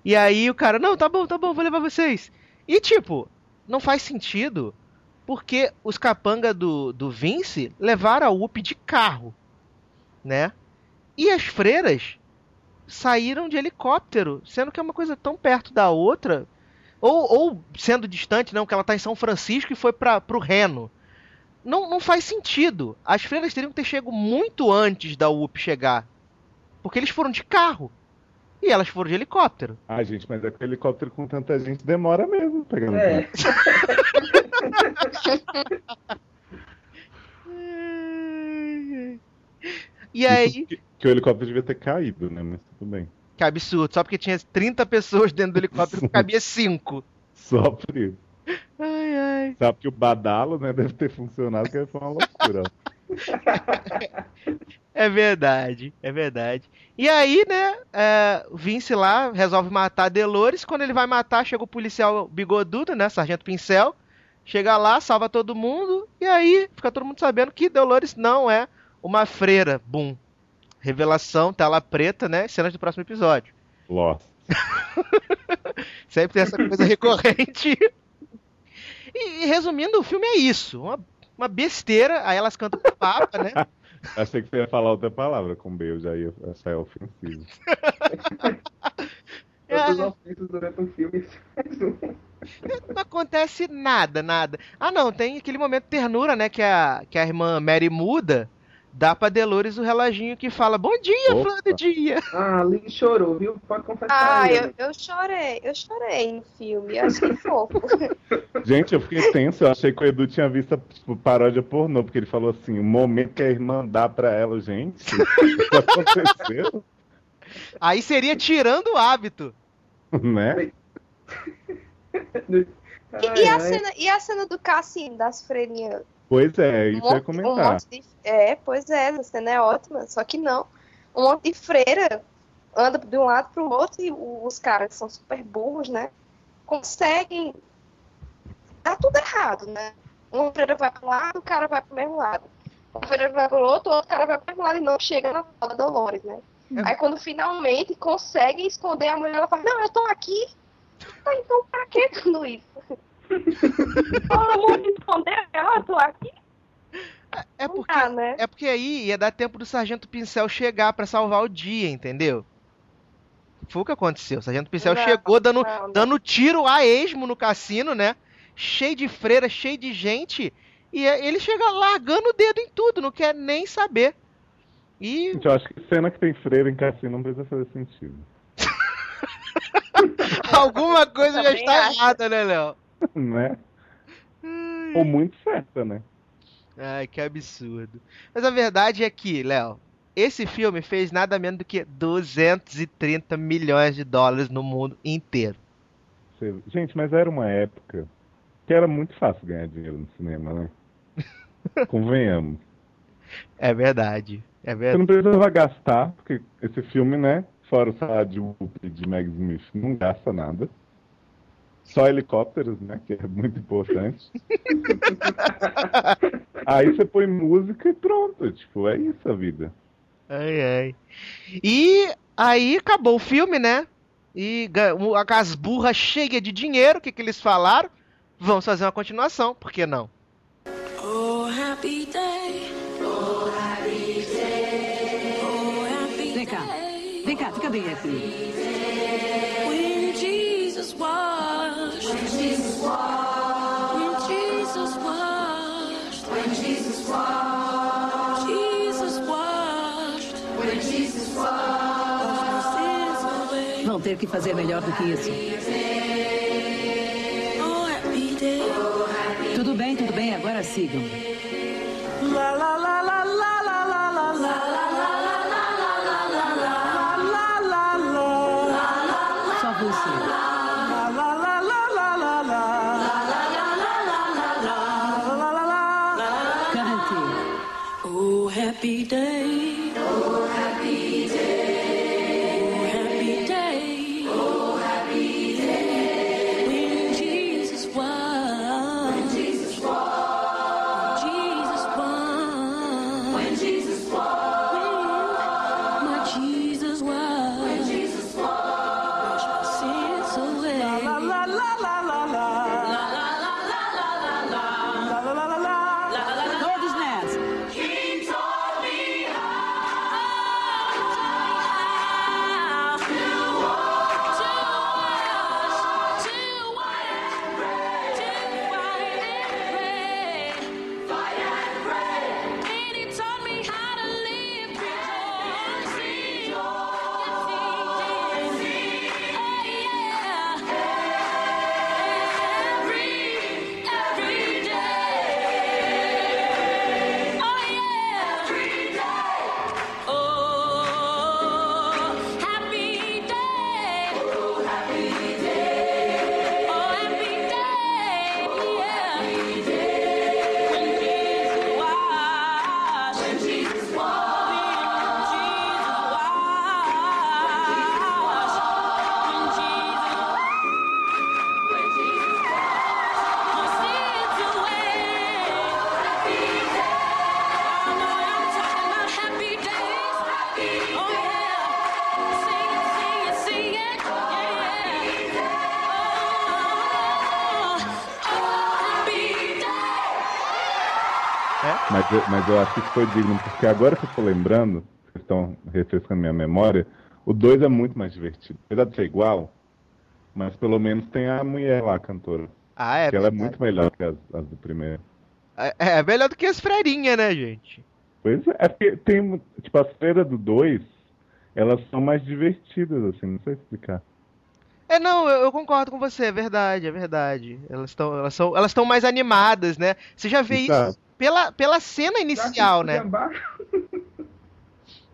E aí o cara, não, tá bom, tá bom, vou levar vocês. E tipo, não faz sentido, porque os capanga do, do Vince levaram a UP de carro, né? E as freiras saíram de helicóptero, sendo que é uma coisa tão perto da outra, ou, ou sendo distante, não, que ela tá em São Francisco e foi para pro Reno. Não, não faz sentido. As freiras teriam que ter chegado muito antes da UP chegar. Porque eles foram de carro. E elas foram de helicóptero. Ah, gente, mas é que o helicóptero com tanta gente demora mesmo pegando. É. E aí, Que, que o helicóptero devia ter caído, né? Mas tudo bem. Que absurdo. Só porque tinha 30 pessoas dentro do helicóptero, cabia 5. Só por isso. Ai, ai. Sabe que o badalo, né, deve ter funcionado, que foi uma loucura. É verdade, é verdade. E aí, né, é, o Vince lá resolve matar Delores. Quando ele vai matar, chega o policial bigodudo, né, Sargento Pincel. Chega lá, salva todo mundo. E aí, fica todo mundo sabendo que Delores não é uma freira. Bum. Revelação, tela preta, né, cenas do próximo episódio. Lost. Sempre tem essa coisa recorrente. E, e resumindo, o filme é isso. Uma, uma besteira. Aí elas cantam pro Papa, né? Achei que você ia falar outra palavra com B, eu já ia achar ofensivo. Todas as ofensas durante o filme. Não acontece nada, nada. Ah, não, tem aquele momento de ternura, né? Que a, que a irmã Mary muda, dá pra Delores o reloginho que fala: Bom dia, Opa. flor do dia. Ah, ali chorou, viu? Pode confessar. Ah, aí, eu, eu chorei, eu chorei no filme, eu achei fofo. Gente, eu fiquei tenso, eu achei que o Edu tinha visto tipo, paródia pornô, porque ele falou assim, o momento que a irmã dá pra ela, gente, isso aconteceu, Aí seria tirando o hábito. né? E, Ai, e a ai. cena, e a cena do Cassino, das freirinhas? Pois é, isso um comentar. monte de. É, pois é, essa cena é ótima. Só que não. Um monte de freira anda de um lado pro outro e o- os caras que são super burros, né? Conseguem. Dá tudo errado, né? Uma freira vai para um lado, o cara vai pro mesmo lado. Uma freira vai pro outro, o outro cara vai pro mesmo lado e não chega na fala da Dolores, né? Aí quando finalmente conseguem esconder a mulher, ela fala, não, eu tô aqui. Então pra que tudo isso? Amor de esconder ela, eu tô aqui. É Não porque, dá, né? é porque aí ia dar tempo do Sargento Pincel chegar pra salvar o dia, entendeu? Foi o que aconteceu. O Sargento Pincel Não, chegou dando, não, não. dando tiro a esmo no cassino, né? Cheio de freira, cheio de gente. E é- ele chega largando o dedo em tudo, não quer nem saber. E Gente, eu acho que cena que tem freira em cassino não precisa fazer sentido. alguma coisa já está acho. errada, né, Léo? né? Ou muito certa, né? Ai, que absurdo. Mas a verdade é que, Léo, esse filme fez nada menos do que 230 milhões de dólares no mundo inteiro. Você- Gente, mas era uma época que era muito fácil ganhar dinheiro no cinema, né? Convenhamos. É verdade. É Você verdade. não precisava gastar, porque esse filme, né? Fora o salário de Whoopi e de Meg Smith, não gasta nada. Só helicópteros, né? Que é muito importante. Aí você põe música e pronto. Tipo, é isso a vida. Ai, ai. E aí acabou o filme, né? E as burras cheias de dinheiro, o que, que eles falaram? Vamos fazer uma continuação, por que não? Oh, happy day. Oh, happy day. Oh, happy Vem cá. day. Vem cá, fica bem aqui. ter que fazer melhor do que isso. Tudo bem, tudo bem, agora sigam. Happy day. Mas, eu- acho que isso foi digno, porque agora que eu tô lembrando, vocês estão refrescando minha memória, o 2 é muito mais divertido. Apesar de ser igual, mas pelo menos tem a mulher lá, a cantora. Ah, é. que ela é muito melhor que as, as do primeiro. É, é melhor do que as freirinhas, né, gente? Pois é, é porque tem, tipo, as feiras do 2, elas são mais divertidas, assim, não sei explicar. É, não, eu, eu concordo com você, é verdade, é verdade. Elas estão elas são, elas mais animadas, né? Você já vê Exato. isso pela, pela cena inicial, né?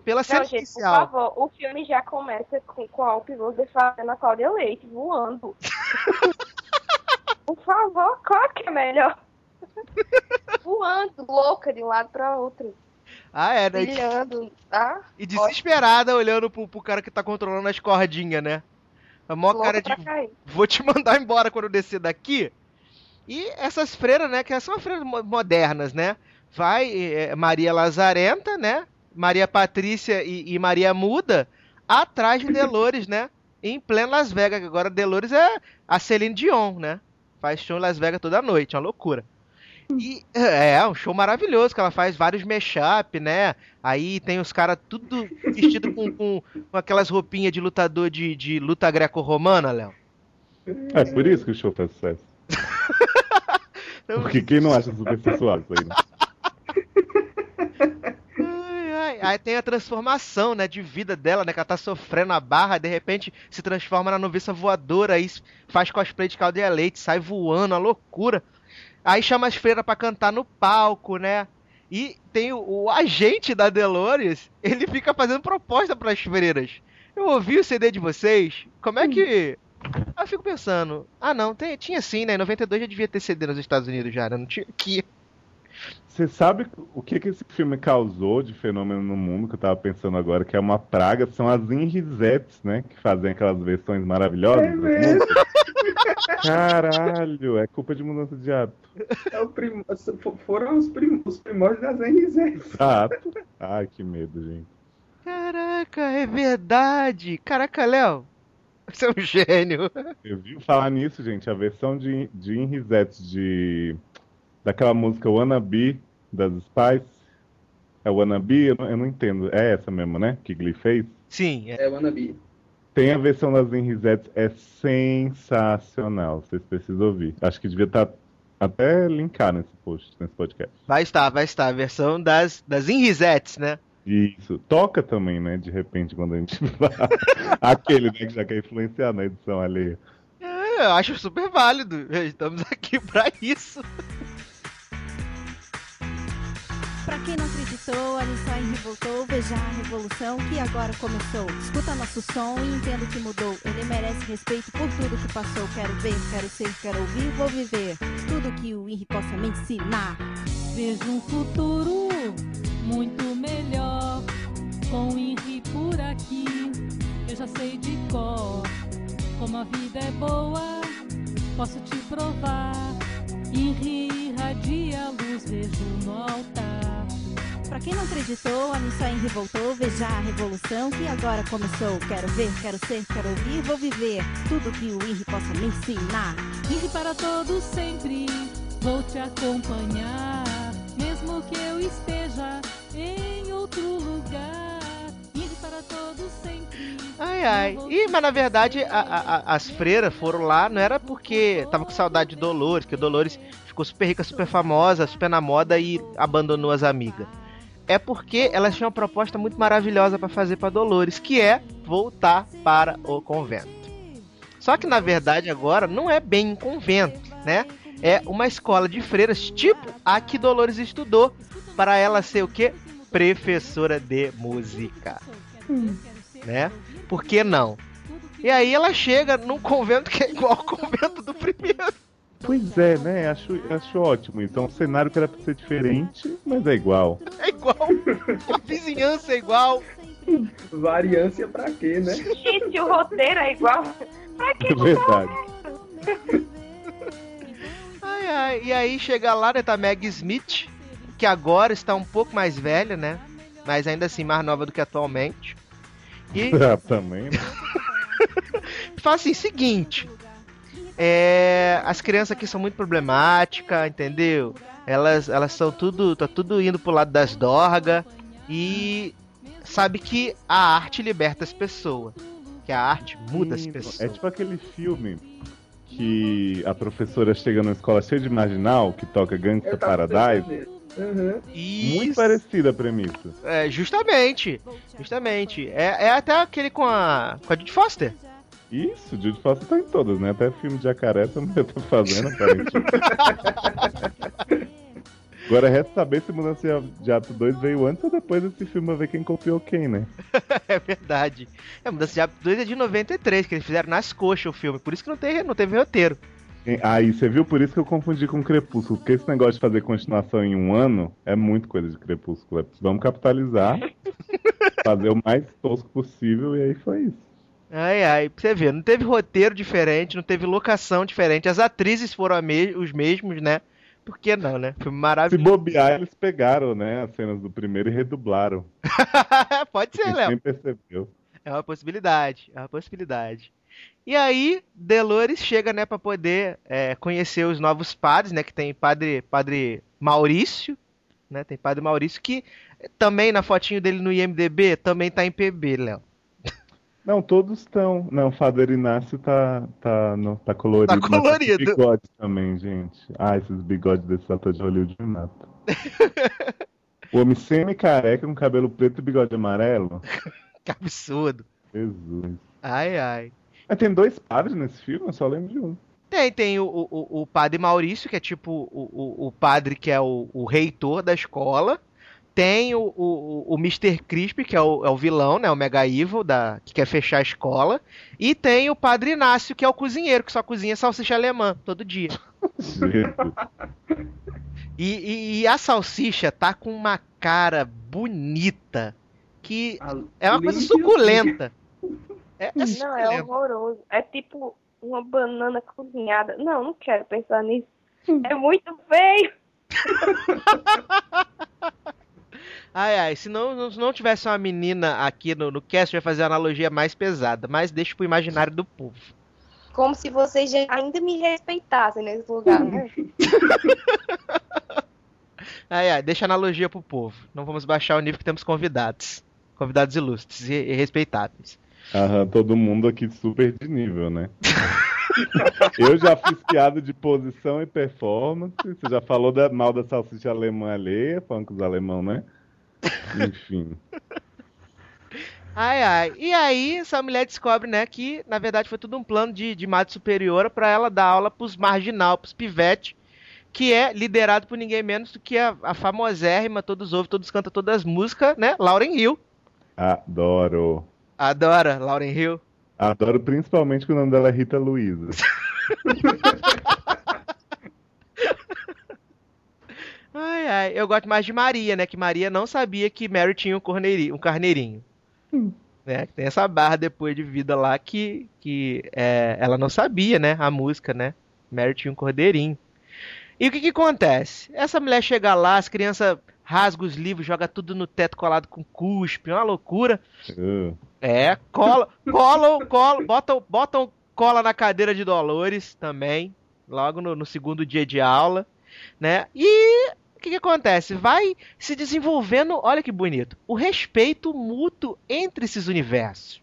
Pela cena Não, gente, por inicial. favor, o filme já começa com, com a Alpivose fazendo a Cláudia Leite voando. por favor, qual que é melhor? voando, louca de um lado pra outro. Ah, é, né? Brilhando. Ah, E desesperada olhando pro, pro cara que tá controlando as cordinhas, né? A maior louca cara de. cair. Vou te mandar embora quando eu descer daqui. E essas freiras, né? Que são freiras mo- modernas, né? Vai eh, Maria Lazarenta, né? Maria Patrícia e, e Maria Muda atrás de Delores, né? Em pleno Las Vegas. Agora Delores é a Celine Dion, né? Faz show em Las Vegas toda noite, uma loucura. E é, é um show maravilhoso, que ela faz vários mashup, né? Aí tem os caras tudo vestido com, com, com aquelas roupinhas de lutador de, de luta greco-romana, Léo. É por isso que o show faz sucesso. Porque quem não acha super sensual isso aí, né? Aí tem a transformação, né, de vida dela, né, que ela tá sofrendo a barra, de repente se transforma na noviça voadora, aí faz cosplay de Claudia Leite, sai voando, a loucura. Aí chama as freiras pra cantar no palco, né? E tem o, o agente da Delores, ele fica fazendo proposta pras freiras. Eu ouvi o CD de vocês, como é que... Aí eu fico pensando, ah não, tem- tinha sim, né? Em 92 já devia ter CD nos Estados Unidos já, né? Não tinha aqui. Você sabe o que, que esse filme causou de fenômeno no mundo, que eu tava pensando agora, que é uma praga, são as Inrisettes, né? Que fazem aquelas versões maravilhosas. É mesmo. Caralho, é culpa de mudança de hábito. É o prim... Foram os, prim... os primórdios das NZ. Exato. Ai, que medo, gente. Caraca, é verdade! Caraca, Léo, você é um gênio. Eu vi falar nisso, gente, a versão de, de Inrisettes de daquela música Wannabe das Spice. É Wannabe? Eu não, eu não entendo. É essa mesmo, né? Que Glee fez? Sim, É Wannabe. Tem a versão das Inrisettes, é sensacional. Vocês precisam ouvir. Acho que devia estar até linkar nesse post, nesse podcast. vai estar, vai estar. A versão das, das Inrisettes, né? Isso. Toca também, né? De repente, quando a gente vai. Aquele, né, que já quer influenciar na edição alheia. É, eu acho super válido. Estamos aqui pra isso. quem não acreditou, a Nissan revoltou. Veja a revolução que agora começou. Escuta nosso som e entenda o que mudou. Ele merece respeito por tudo que passou. Quero ver, quero ser, quero ouvir, vou viver. Tudo que o Henry possa me ensinar. Vejo um futuro muito melhor com o Henry por aqui. Eu já sei de cor como a vida é boa, posso te provar. Henry irradia a luz, vejo no altar. Pra quem não acreditou, a Nissan revoltou. Veja a revolução que agora começou. Quero ver, quero ser, quero ouvir, vou viver. Tudo que o Henry possa me ensinar. Henry para todos sempre, vou te acompanhar. Que eu esteja em outro lugar. Henry para todos sempre. Ai, ai. E, mas na verdade, a- a- as freiras foram lá, não era porque tava com saudade de Dolores, que Dolores ficou super rica, super famosa, super na moda e abandonou as amigas. É porque elas tinham uma proposta muito maravilhosa pra fazer pra Dolores, que é voltar para o convento. Só que na verdade agora não é bem um convento, né? É uma escola de freiras, tipo a que Dolores estudou, para ela ser o quê? Professora de música né? Por que não? E aí ela chega num convento que é igual ao convento do primeiro. Pois é, né? Acho, acho ótimo. É um cenário que era pra ser diferente, mas é igual. É igual. A vizinhança é igual. Variância pra quê, né? Gente, o roteiro é igual. Pra que É verdade. Ai, ai. E aí chega lá, né? Tá Meg Smith, que agora está um pouco mais velha, né? Mas ainda assim mais nova do que atualmente. E Ah, também, né? fala assim, seguinte. É, as crianças aqui são muito problemáticas, entendeu? Elas elas são tudo, tá tudo indo pro lado das dorgas e sabe que a arte liberta as pessoas, que a arte muda as Sim, pessoas. É tipo aquele filme que a professora chega numa escola cheia de marginal, que toca Gangsta Paradise. Uhum. Muito Isso. parecida a premissa. É, justamente, justamente. É, é até aquele com a com a Judy Foster. Isso, Judy Foster tá em todas, né? Até filme de jacaré também tá fazendo, aparentemente. Agora resta saber se Mudança de Hábito 2 veio antes ou depois desse filme pra ver quem copiou quem, né? É verdade. É, Mudança de Hábito 2 é de 93, que eles fizeram nas coxas o filme. Por isso que não, tem, não teve roteiro. Aí, você viu? Por isso que eu confundi com Crepúsculo. Porque esse negócio de fazer continuação em um ano é muito coisa de Crepúsculo. É, Vamos capitalizar, fazer o mais tosco possível e aí foi isso. Ai, ai, pra você ver, não teve roteiro diferente, não teve locação diferente, as atrizes foram a me- os mesmos, né? Por que não, né? Foi Se maravilhoso. bobear, eles pegaram, né, as cenas do primeiro e redublaram. Pode ser, Léo. nem percebeu. É uma possibilidade, é uma possibilidade. E aí, Delores chega, né, pra poder é, conhecer os novos padres, né, que tem padre, padre Maurício, né, tem padre Maurício que também na fotinho dele no IMDB também tá em PB, Léo. Não, todos estão. Não, o Father Inácio tá, tá, tá colorido. Tá colorido. bigode também, gente. Ah, esses bigodes desse ator de Hollywood matam. o homem semi-careca com cabelo preto e bigode amarelo. Que absurdo. Jesus. Ai, ai. Mas tem dois padres nesse filme, eu só lembro de um. Tem, tem o, o, o- o padre Maurício, que é tipo o, o, o padre que é o, o reitor da escola. Tem o, o, o Mr. Crisp, que é o, é o vilão, né? O Mega Evil, da, que quer fechar a escola. E tem o padre Inácio, que é o cozinheiro, que só cozinha salsicha alemã todo dia. E, e- e a salsicha tá com uma cara bonita, que é uma coisa suculenta. É, é Não, é suculenta. horroroso. É tipo uma banana cozinhada. Não, não quero pensar nisso. É muito feio. Ai, ai, se não, se não tivesse uma menina aqui no, no cast, eu ia fazer uma analogia mais pesada, mas deixa pro imaginário do povo. Como se vocês já ainda me respeitassem nesse lugar, né? Ai, ai, deixa a analogia pro povo. Não vamos baixar o nível que temos convidados. Convidados ilustres e, e respeitáveis. Aham, todo mundo aqui super de nível, né? Eu já fiz piada de posição e performance. Você já falou da, mal da salsicha alemã alheia, falando com os alemão, né? Enfim. Ai, ai. E aí, essa mulher descobre, né, que na verdade foi tudo um plano de, de mate superior pra ela dar aula pros marginal, pros pivete, que é liderado por ninguém menos do que a, a famosérrima, todos ouvem, todos cantam todas as músicas, né? Lauren Hill. Adoro. Adora Lauren Hill. Adoro principalmente que o nome dela é Rita Luiza. Ai, ai, eu gosto mais de Maria, né? Que Maria não sabia que Mary tinha um, corneirinho, um carneirinho. Né? Tem essa barra depois de vida lá que, que é, ela não sabia, né? A música, né? Mary tinha um cordeirinho. E o que que acontece? Essa mulher chega lá, as crianças rasgam os livros, joga tudo no teto colado com cuspe, uma loucura. Uh, É, cola, colam, colam, botam, botam cola na cadeira de Dolores também, logo no, no segundo dia de aula, né? E que, que acontece? Vai se desenvolvendo, olha que bonito, o respeito mútuo entre esses universos.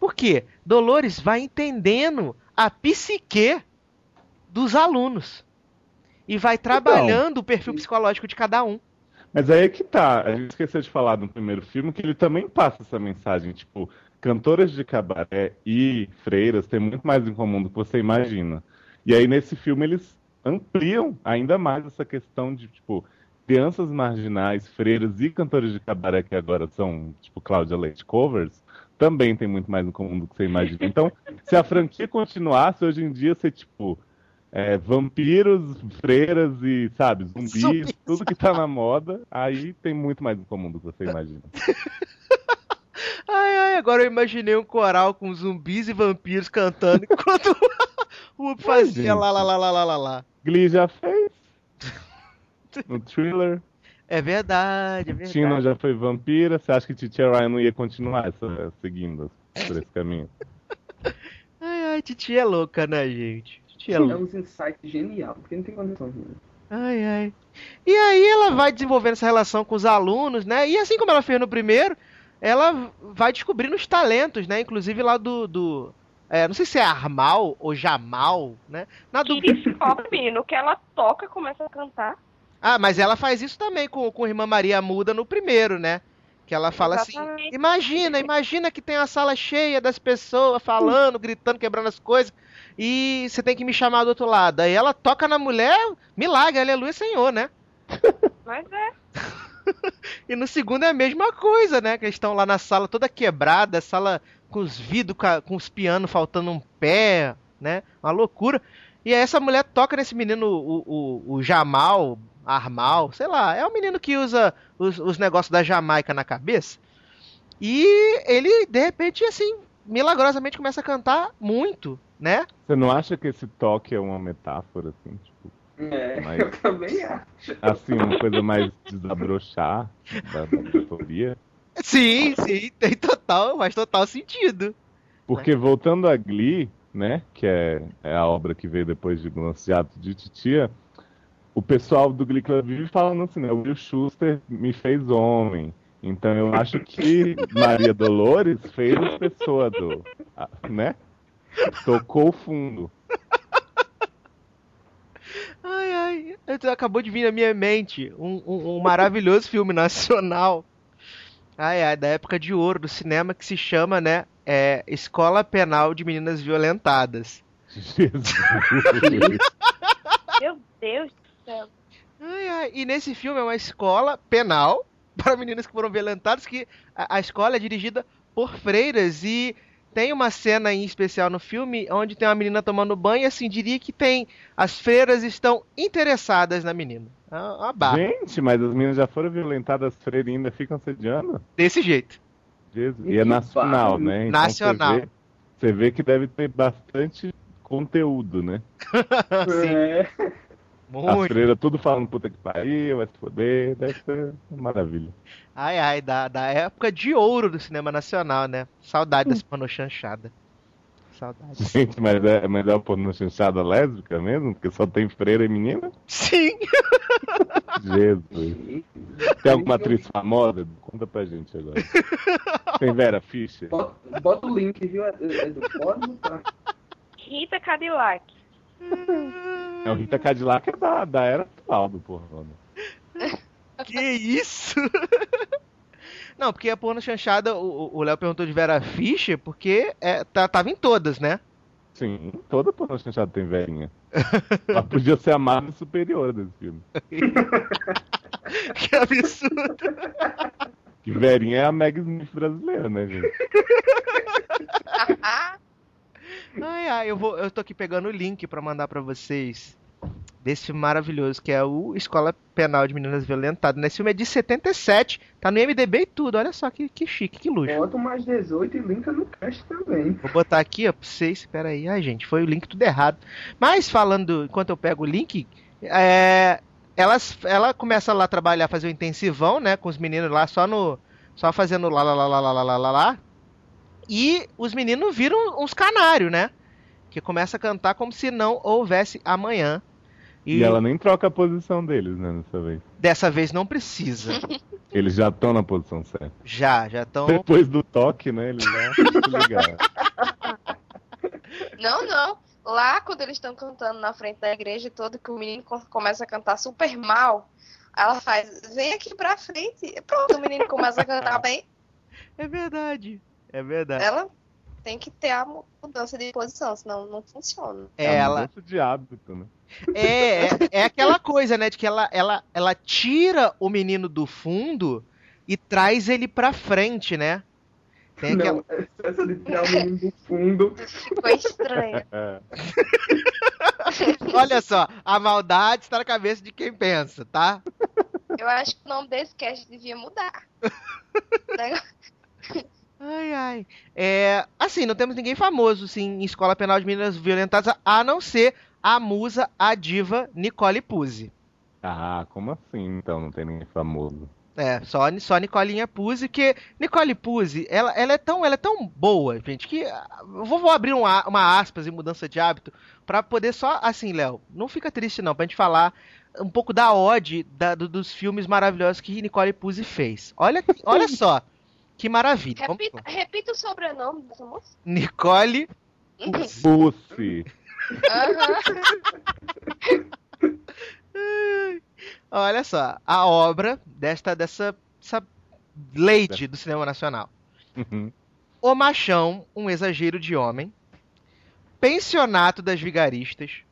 Por quê? Dolores vai entendendo a psique dos alunos e vai trabalhando o perfil psicológico de cada um. Mas aí é que tá. A gente esqueceu de falar no primeiro filme que ele também passa essa mensagem. Tipo, cantoras de cabaré e freiras têm muito mais em comum do que você imagina. E aí nesse filme eles ampliam ainda mais essa questão de, tipo, crianças marginais, freiras e cantores de cabaré que agora são, tipo, Cláudia Leite covers, também tem muito mais em comum do que você imagina. Então, se a franquia continuasse hoje em dia ser, tipo, é, vampiros, freiras e, sabe, zumbis, tudo que tá na moda, aí tem muito mais em comum do que você imagina. Ai, ai, agora eu imaginei um coral com zumbis e vampiros cantando enquanto o Whoop fazia lá, lá, lá, lá, lá, lá, lá. Glee já fez. No thriller. É verdade, é verdade. Tina já foi vampira. Você acha que Titia Ryan não ia continuar essa, seguindo por esse caminho? Ai, ai, Titi é louca, né, gente? Titi é É louca. uns insights genial, porque não tem condição. né? Ai, ai. E aí ela vai desenvolvendo essa relação com os alunos, né? E assim como ela fez no primeiro, ela vai descobrindo os talentos, né? Inclusive lá do. do é, não sei se é Armal ou Jamal, né? Na do... Que descobre, menino, que ela toca, começa a cantar. Ah, mas ela faz isso também com, com a Irmã Maria Muda no primeiro, né? Que ela fala assim: Exatamente. imagina, imagina que tem a sala cheia das pessoas falando, gritando, quebrando as coisas, e você tem que me chamar do outro lado. Aí ela toca na mulher, milagre, aleluia, Senhor, né? Mas é. E no segundo é a mesma coisa, né? Que eles estão lá na sala toda quebrada, sala com os vidros, com os pianos faltando um pé, né? Uma loucura. E aí essa mulher toca nesse menino, o, o, o Jamal, Armal, sei lá, é um menino que usa os, os negócios da Jamaica na cabeça. E ele, de repente, assim, milagrosamente começa a cantar muito, né? Você não acha que esse toque é uma metáfora, assim? Tipo, É, Mas- eu também acho. assim, uma coisa mais desabrochar da, da cantoria? Sim, sim, tem total, faz total sentido. Porque voltando a Glee, né, que é, é a obra que veio depois de Lance de Titia, o pessoal do Glee Club vive falando assim, né, o Will Schuster me fez homem. Então eu acho que Maria Dolores fez as pessoas do, né, tocou o fundo. Ai, ai, eu- acabou de vir na minha mente um, um- um maravilhoso filme nacional. Ai, ai, da época de ouro do cinema que se chama, né? É, Escola Penal de Meninas Violentadas. Jesus. Meu Deus do céu. Ai, ai, e nesse filme é uma escola penal para meninas que foram violentadas, que a, a escola é dirigida por freiras e tem uma cena em especial no filme onde tem uma menina tomando banho e assim, diria que tem. As freiras estão interessadas na menina. É uma barra. Gente, mas as meninas já foram violentadas, freira e ainda ficam sediando? Desse jeito. Jesus. E é nacional, né? Então Nacional. Você vê, você vê que deve ter bastante conteúdo, né? Sim, É, As muito. freiras tudo falando puta que pariu, vai se foder, deve ser maravilha. Ai, ai, da, da época de ouro do cinema nacional, né? Saudade dessa panochanchada. Saudade. Gente, mas é, mas é uma pornô chanchada lésbica mesmo? Porque só tem freira e menina? Sim! Jesus. Tem alguma atriz famosa? Conta pra gente agora. Tem Vera Fischer? bota, bota o link, viu? É, é do pode botar. Rita Cadillac. É o Rita Cadillac é da, da era atual do pornô. Que isso? Não, porque a porno chanchada, o o Léo perguntou de Vera Fischer, porque é, tá- tava em todas, né? Sim, toda pornô chanchada tem velhinha. Ela podia ser a Marvel superior desse filme. que absurdo. Que velhinha é a Meg Smith brasileira, né, gente? Ai, ai, eu, vou, eu tô aqui pegando o link para mandar para vocês desse maravilhoso que é o Escola Penal de Meninas Violentadas. Esse filme é de 77, tá no MDB e tudo. Olha só que, que chique, que luxo. Bota mais 18 e linka no cast também. Vou botar aqui, ó, pra vocês. Espera aí. Ai, gente, foi o link tudo errado. Mas falando, enquanto eu pego o link, é, ela começa lá a trabalhar, fazer o um intensivão, né, com os meninos lá só no só fazendo lá lá lá lá lá lá lá, lá e os meninos viram uns canários, né? Que começa a cantar como se não houvesse amanhã. E... ela nem troca a posição deles, né, dessa vez. Dessa vez não precisa. Eles já estão na posição certa. Já, já estão. Depois do toque, né, eles já ligaram. Não, não. Lá, quando eles estão cantando na frente da igreja toda, que o menino co- começa a cantar super mal, ela faz, vem aqui pra frente. Pronto, o menino começa a cantar bem. É verdade. É verdade. Ela tem que ter a mu- mudança de posição, senão não funciona. É, a ela, mudança de hábito, né? é, é, é aquela coisa, né, de que ela, ela, ela tira o menino do fundo e traz ele pra frente, né? Tem aquela... Não, essa de tirar o menino do fundo. Ficou estranho. É. Olha só, a maldade está na cabeça de quem pensa, tá? Eu acho que o nome desse cast devia mudar. Ai, ai. É, assim, não temos ninguém famoso, sim, em Escola Penal de Meninas Violentadas, a não ser a musa, a diva Nicole Puzzi. Ah, como assim, então? Não tem ninguém famoso. É, só, só Nicolinha Puzzi, que Nicole Puzzi, ela, ela, é tão, ela é tão boa, gente, que ah, eu vou, vou abrir um uma aspas em mudança de hábito pra poder só, assim, Léo, não fica triste não, pra gente falar um pouco da ode da- do- dos filmes maravilhosos que Nicole Puzzi fez. Olha, olha só, que maravilha. Vamos Repita, repita o sobrenome dessa moça. Nicole Pussy. Aham. Olha só, a obra desta dessa essa leite do cinema nacional. Uhum. O Machão, um exagero de homem. Pensionato das Vigaristas.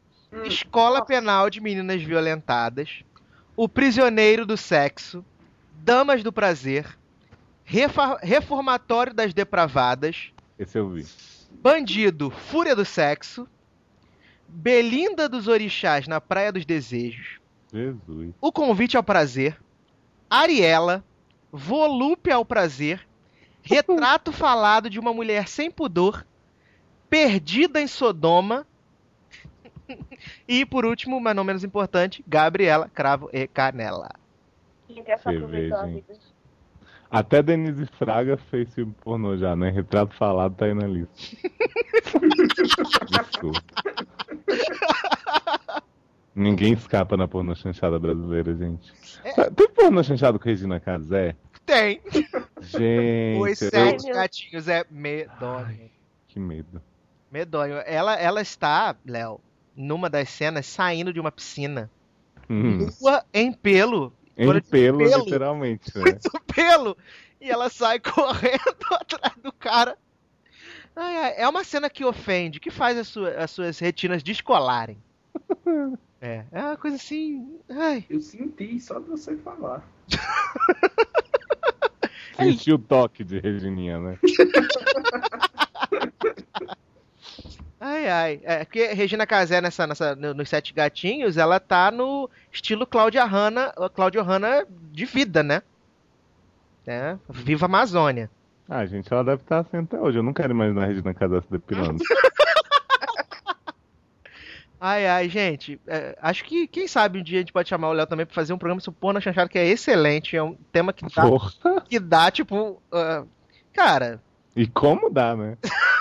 Escola Penal de Meninas Violentadas. O Prisioneiro do Sexo. Damas do Prazer. Reformatório das Depravadas. Esse eu vi. Bandido, Fúria do Sexo. Belinda dos Orixás na Praia dos Desejos. Jesus. O Convite ao Prazer, Ariela, Volúpia ao Prazer, Retrato Falado de uma Mulher Sem Pudor, Perdida em Sodoma e, por último, mas não menos importante, Gabriela, Cravo e Canela. Gente, essa Você aproveitou a. Até Denise Fraga fez filme pornô já, né? Retrato falado tá aí na lista. Desculpa. Ninguém escapa na pornô chanchada brasileira, gente. É. Tem pornô chanchada com Regina Casé? Tem! Gente, Os eu- sete meu- gatinhos é medonho. Ai, que medo. Medonho. Ela, ela está, Léo, numa das cenas saindo de uma piscina. Hum. Nua em pelo. Em pelo, pelo. literalmente, né? pelo. E ela sai correndo atrás do cara. Ai, ai, é uma cena que ofende, que faz as, sua- as suas retinas descolarem. É, é uma coisa assim. Ai, Eu senti só de você falar. Sentiu o toque de Regininha, né? Ai, ai. É porque Regina Casé nessa, nessa, no- nos Sete Gatinhos, ela tá no estilo Cláudia Hanna, Cláudio Hanna de vida, né? É, viva Amazônia. Ah, gente, ela deve estar assim até hoje. Eu não quero imaginar a Regina Casé se depilando. Ai, ai, gente, é, acho que, quem sabe um dia a gente pode chamar o Léo também pra fazer um programa sobre porno chanchado que é excelente, é um tema que dá, Porra. que dá tipo, ah, cara, E como dá, né?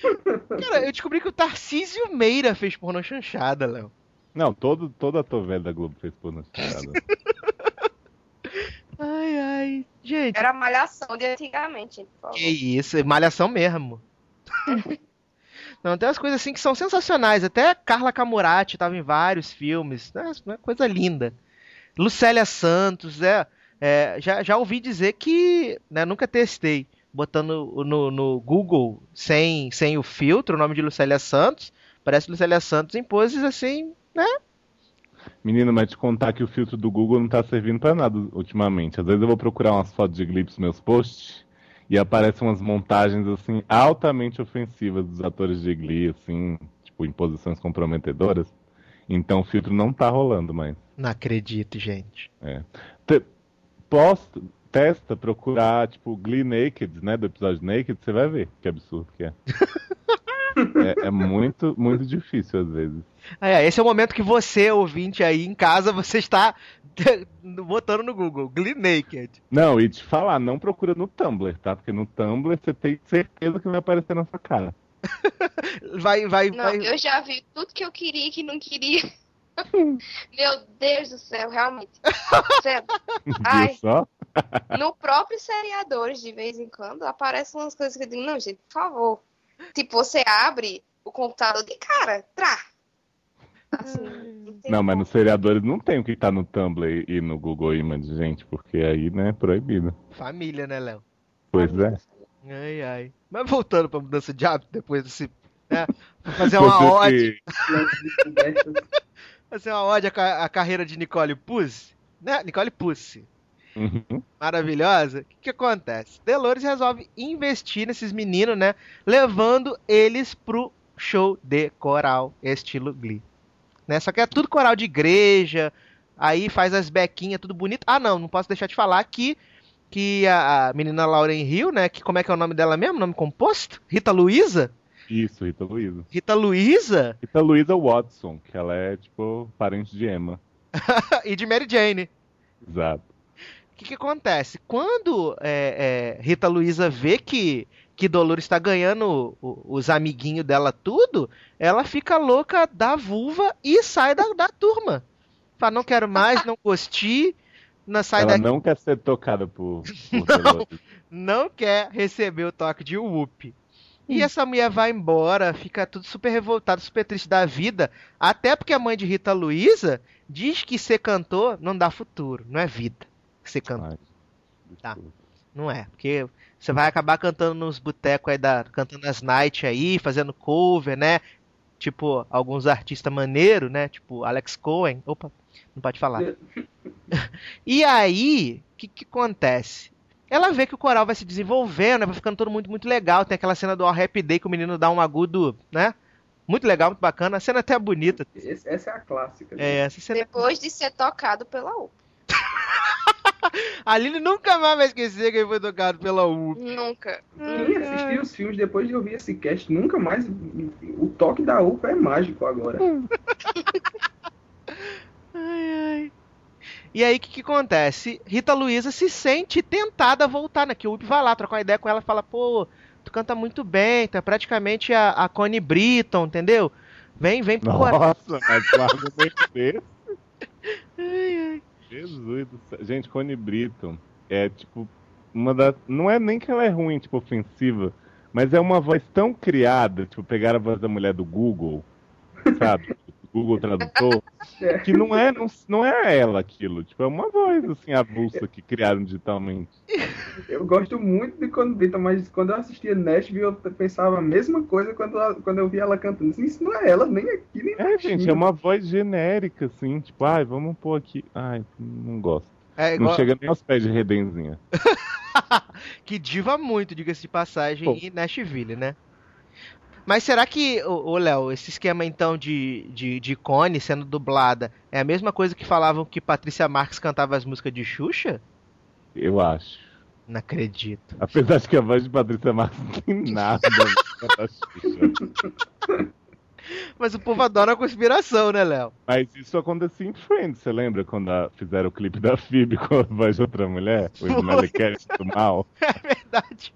cara, eu descobri que o Tarcísio Meira fez porno chanchada, Léo. Não, todo, todo ator velho da Globo fez pornô chanchada. Ai, ai, gente, Era a malhação de antigamente, que isso, é malhação mesmo. Não, tem umas coisas assim que são sensacionais. Até Carla Camurati tava em vários filmes. Né? Uma coisa linda. Lucélia Santos, é, é, já, já ouvi dizer que. Né, nunca testei. Botando no, no Google sem, sem o filtro, o nome de Lucélia Santos. Parece Lucélia Santos em poses assim, né? Menino, mas te contar que o filtro do Google não tá servindo pra nada ultimamente. Às vezes eu vou procurar umas fotos de pros meus posts e aparecem umas montagens, assim, altamente ofensivas dos atores de Glee, assim, tipo, em posições comprometedoras. Então o filtro não tá rolando mais. Não acredito, gente. É. Te- posta, testa procurar, tipo, Glee Naked, né? Do episódio Naked, você vai ver que absurdo que é. é, é muito, muito difícil às vezes. É, esse é o momento que você, ouvinte aí em casa, você está botando no Google, Glee Naked. Não, e te falar, não procura no Tumblr, tá? Porque no Tumblr você tem certeza que vai aparecer na sua cara. Vai, vai, Não, vai. eu já vi tudo que eu queria e que não queria. Meu Deus do céu, realmente. Sério. Ai, no próprio seriadores, de vez em quando, aparecem umas coisas que eu digo, não, gente, por favor. Tipo, você abre o computador de cara, trá. Assim, não tem Não, mas nos seriadores não tem o que tá no Tumblr e no Google Images, gente, porque aí, né, é proibido. Família, né, Léo? Pois é. Ai, ai. Mas voltando pra mudança de hábito, depois desse. Né, fazer uma Você ode, fazer uma ode à, ca- à carreira de Nicole Pussy. Né? Nicole Pussy. Uhum. Maravilhosa. O que, que acontece? Delores resolve investir nesses meninos, né? Levando eles pro show de coral, estilo Glee. Né? Só que é tudo coral de igreja, aí faz as bequinhas, tudo bonito. Ah, não, não posso deixar de falar que, que a, menina Lauren Hill, né? Que, como é que é o nome dela mesmo? Nome composto? Rita Luísa? Isso, Rita Luísa. Rita Luísa Rita Luísa Watson, que ela é, tipo, parente de Emma. e de Mary Jane. Exato. O que, que acontece? Quando é, é, Rita Luísa vê que, que Dolores está ganhando os amiguinhos dela tudo, ela fica louca da vulva e sai da, da turma. Fala, não quero mais, não gostei, não sai ela daqui. não quer ser tocada por, por Dolores. não quer receber o toque de Whoop. E essa mulher vai embora, fica tudo super revoltada, super triste da vida, até porque a mãe de Rita Luísa diz que ser cantor não dá futuro, não é vida. Ser cantor. Tá. Não é, porque você vai acabar cantando nos botecos aí, da, cantando as night aí, fazendo cover, né? Tipo, alguns artistas maneiros, né? Tipo, Alex Cohen. Opa, não pode falar. E aí, o que, que acontece? Ela vê que o coral vai se desenvolvendo, né? vai ficando todo muito, muito legal. Tem aquela cena do All Happy Day que o menino dá um agudo, né? Muito legal, muito bacana. A cena até é bonita. Essa é a clássica. É, essa cena... Depois de ser tocado pela U. A Aline nunca mais vai esquecer que ele foi tocado pela U. Nunca. Quem assistiu os filmes depois de ouvir esse cast, nunca mais. O toque da UPA é mágico agora. Ai, ai. E aí, o que, que acontece? Rita Luísa se sente tentada a voltar, né? Que o Up vai lá trocar uma ideia com ela e fala, pô, tu canta muito bem, tu é praticamente a, a Connie Britton, entendeu? Vem, vem pro. Nossa, mas um argumento desse. Jesus do céu. Gente, Connie Britton é tipo uma das. Não é nem que ela é ruim, tipo, ofensiva, mas é uma voz tão criada, tipo, pegar a voz da mulher do Google, sabe? Google Tradutor, É. que não é, não, não é ela aquilo, tipo, é uma voz assim avulsa que criaram digitalmente. Eu gosto muito de quando Brita, mas quando eu assistia Nashville, eu pensava a mesma coisa quando, ela- quando eu via ela cantando. Assim, Isso não é ela, nem aqui, nem É, gente, é uma voz genérica, assim, tipo, ai, vamos pôr aqui. Ai, não gosto. É Não igual... chega nem aos pés de Redenzinha. que diva muito, diga-se de passagem, Pô. em Nashville, né? Mas será que, ô Léo, esse esquema então de, de, de Connie sendo dublada é a mesma coisa que falavam que Patrícia Marques cantava as músicas de Xuxa? Eu acho. Não acredito. Apesar de que a voz de Patrícia Marques não tem nada a Xuxa. Mas o povo adora a conspiração, né, Léo? Mas isso acontecia em Friends, você lembra quando a- fizeram o clipe da Phoebe com a voz de outra mulher? O Smelly do mal? É verdade.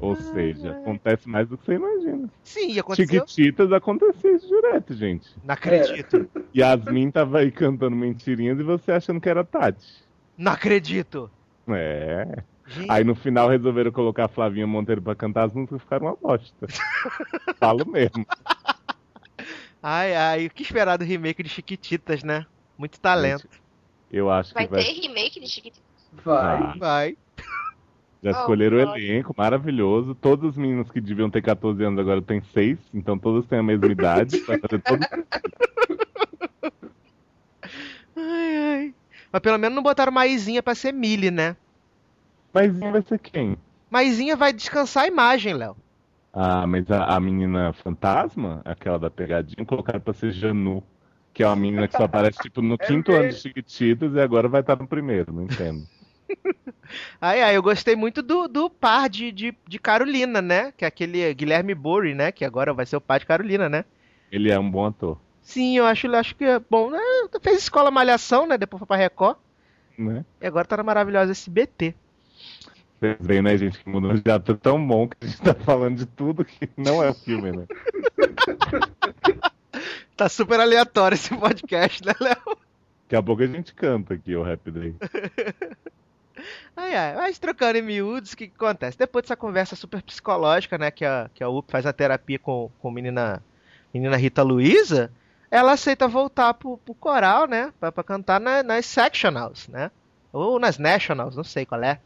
Ou seja, acontece mais do que você imagina. Sim, e aconteceu. Chiquititas acontecia isso direto, gente. Não acredito. Yasmin tava aí cantando mentirinhas e você achando que era Tati. Não acredito. É. Gente, Aí no final resolveram colocar a Flavinha Monteiro pra cantar as músicas e ficaram uma bosta. Falo mesmo. ai, ai, o que esperar do remake de Chiquititas, né? Muito talento. Eu acho Vai que vai. ter remake de Chiquititas. Vai. Ah. Vai. Já Oh, escolheram o nossa. elenco, maravilhoso. Todos os meninos que deviam ter 14 anos agora têm 6, então todos têm a mesma idade. Vai fazer todo Ai, ai. Mas pelo menos não botaram Maisinha pra ser Millie, né? Mas vai ser quem? Maisinha vai descansar a imagem, Léo. Ah, mas a, a menina fantasma, aquela da pegadinha, colocaram pra ser Janu. Que é uma menina que só aparece tipo no É quinto ano de mesmo. Chiquititas e agora vai estar no primeiro, não entendo. Ai, ai, eu gostei muito do, do par de, de, de Carolina, né? Que é aquele Guilherme Burry, né? Que agora vai ser o pai de Carolina, né? Ele é um bom ator, Sim, eu acho, eu acho que é bom. né? Fez escola Malhação, né? Depois foi pra Record. né? E agora tá na maravilhosa SBT. Vocês veem, né, gente, que mudou de ator tão bom que a gente tá falando de tudo que não é o filme, né? Tá super aleatório esse podcast, né, Léo? Daqui a pouco a gente canta aqui o Happy Day. Ai, ai, mas trocando em miúdos, o que, que acontece? Depois dessa conversa super psicológica, né, que a, que a UP faz a terapia com, com a menina, menina Rita Luiza, ela aceita voltar pro, pro coral, né, pra, pra cantar na- nas sectionals, né, ou nas nationals, não sei qual é.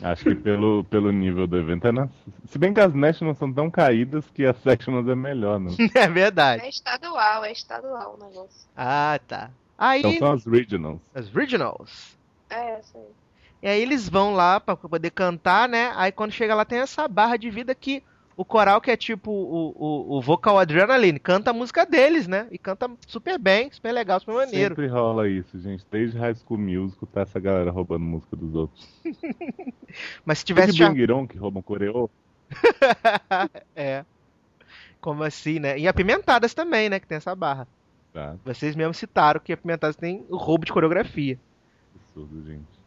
Acho que pelo, pelo nível do evento é na... Se bem que as Nationals são tão caídas que as Sectionals é melhor, né? É verdade. É estadual, é estadual o negócio. Ah, tá. Aí, Então são as Regionals. as regionals. É, isso aí. E aí eles vão lá pra poder cantar, né? Aí quando chega lá tem essa barra de vida que o coral, que é tipo o, o, o vocal adrenaline, canta a música deles, né? E canta super bem, super legal, super maneiro. Sempre rola isso, gente. Desde High School Musical tá essa galera roubando música dos outros. Mas se Tivesse It On, que roubam coreô. é. Como assim, né? E apimentadas também, né? Que tem essa barra. Tá, Vocês mesmos citaram que apimentadas tem o roubo de coreografia. absurdo, gente.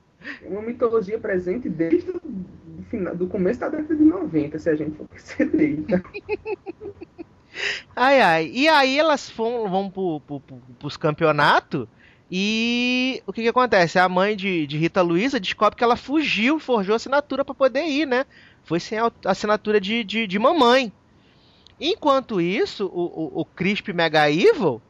Uma mitologia presente desde o do, final, do começo da década de 90, se a gente for perceber. Ai, ai. E aí elas vão, vão pro, pro, pro, pros campeonatos e o que que acontece? A mãe de, de Rita Luiza descobre que ela fugiu, forjou assinatura pra poder ir, né? Foi sem a assinatura de, de, de mamãe. Enquanto isso, o, o, o Crisp Mega Evil,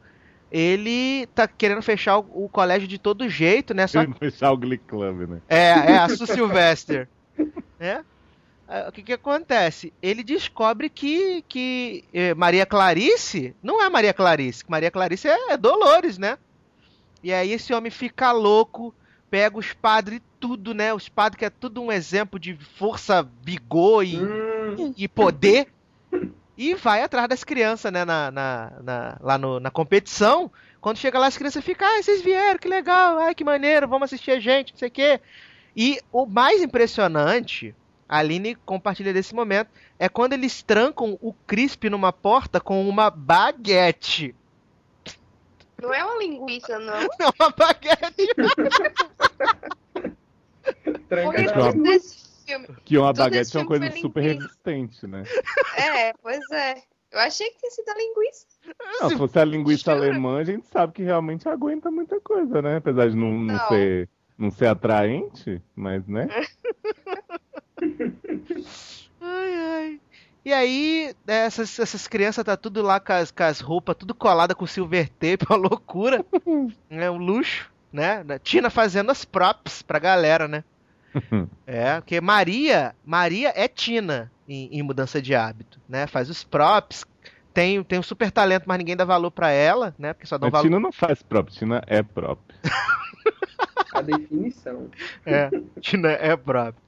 ele tá querendo fechar o, o colégio de todo jeito, né? Só fechar o Glee Club, né? é, é a Sue Sylvester. né? O que que acontece? Ele descobre que, que eh, Maria Clarice não é Maria Clarice, que Maria Clarice é, é Dolores, né? E aí esse homem fica louco, pega os padres e tudo, né? Os padres que é tudo um exemplo de força, vigor e, hum, e poder. E vai atrás das crianças, né? Na, na, na- lá no- na competição. Quando chega lá, as crianças ficam, ai, vocês vieram, que legal, ai, que maneiro, vamos assistir a gente, não sei o quê. E o mais impressionante, a Aline compartilha desse momento, é quando eles trancam o Crisp numa porta com uma baguete. Não é uma linguiça, não. Não, uma baguete. tranca Porque É desse filme. Que uma Todo baguete é uma coisa super linguiça. resistente, né? É, pois é. Eu achei que tinha sido a linguiça. Não, se fosse a linguiça Jura? alemã, a gente sabe que realmente aguenta muita coisa, né? Apesar de não, não Não. ser, não ser atraente, mas, né? Ai, ai. E aí, né, essas, essas crianças tá tudo lá com as, com as roupas, tudo colada com silver tape, uma loucura. É um luxo, né? Tina fazendo as props pra galera, né? É, porque Maria, Maria é Tina em, em mudança de hábito, né? Faz os props, tem, tem um super talento, mas ninguém dá valor pra ela, né? Porque só dá valor. Tina não faz próprio, Tina é próprio. a definição. É, Tina é próprio.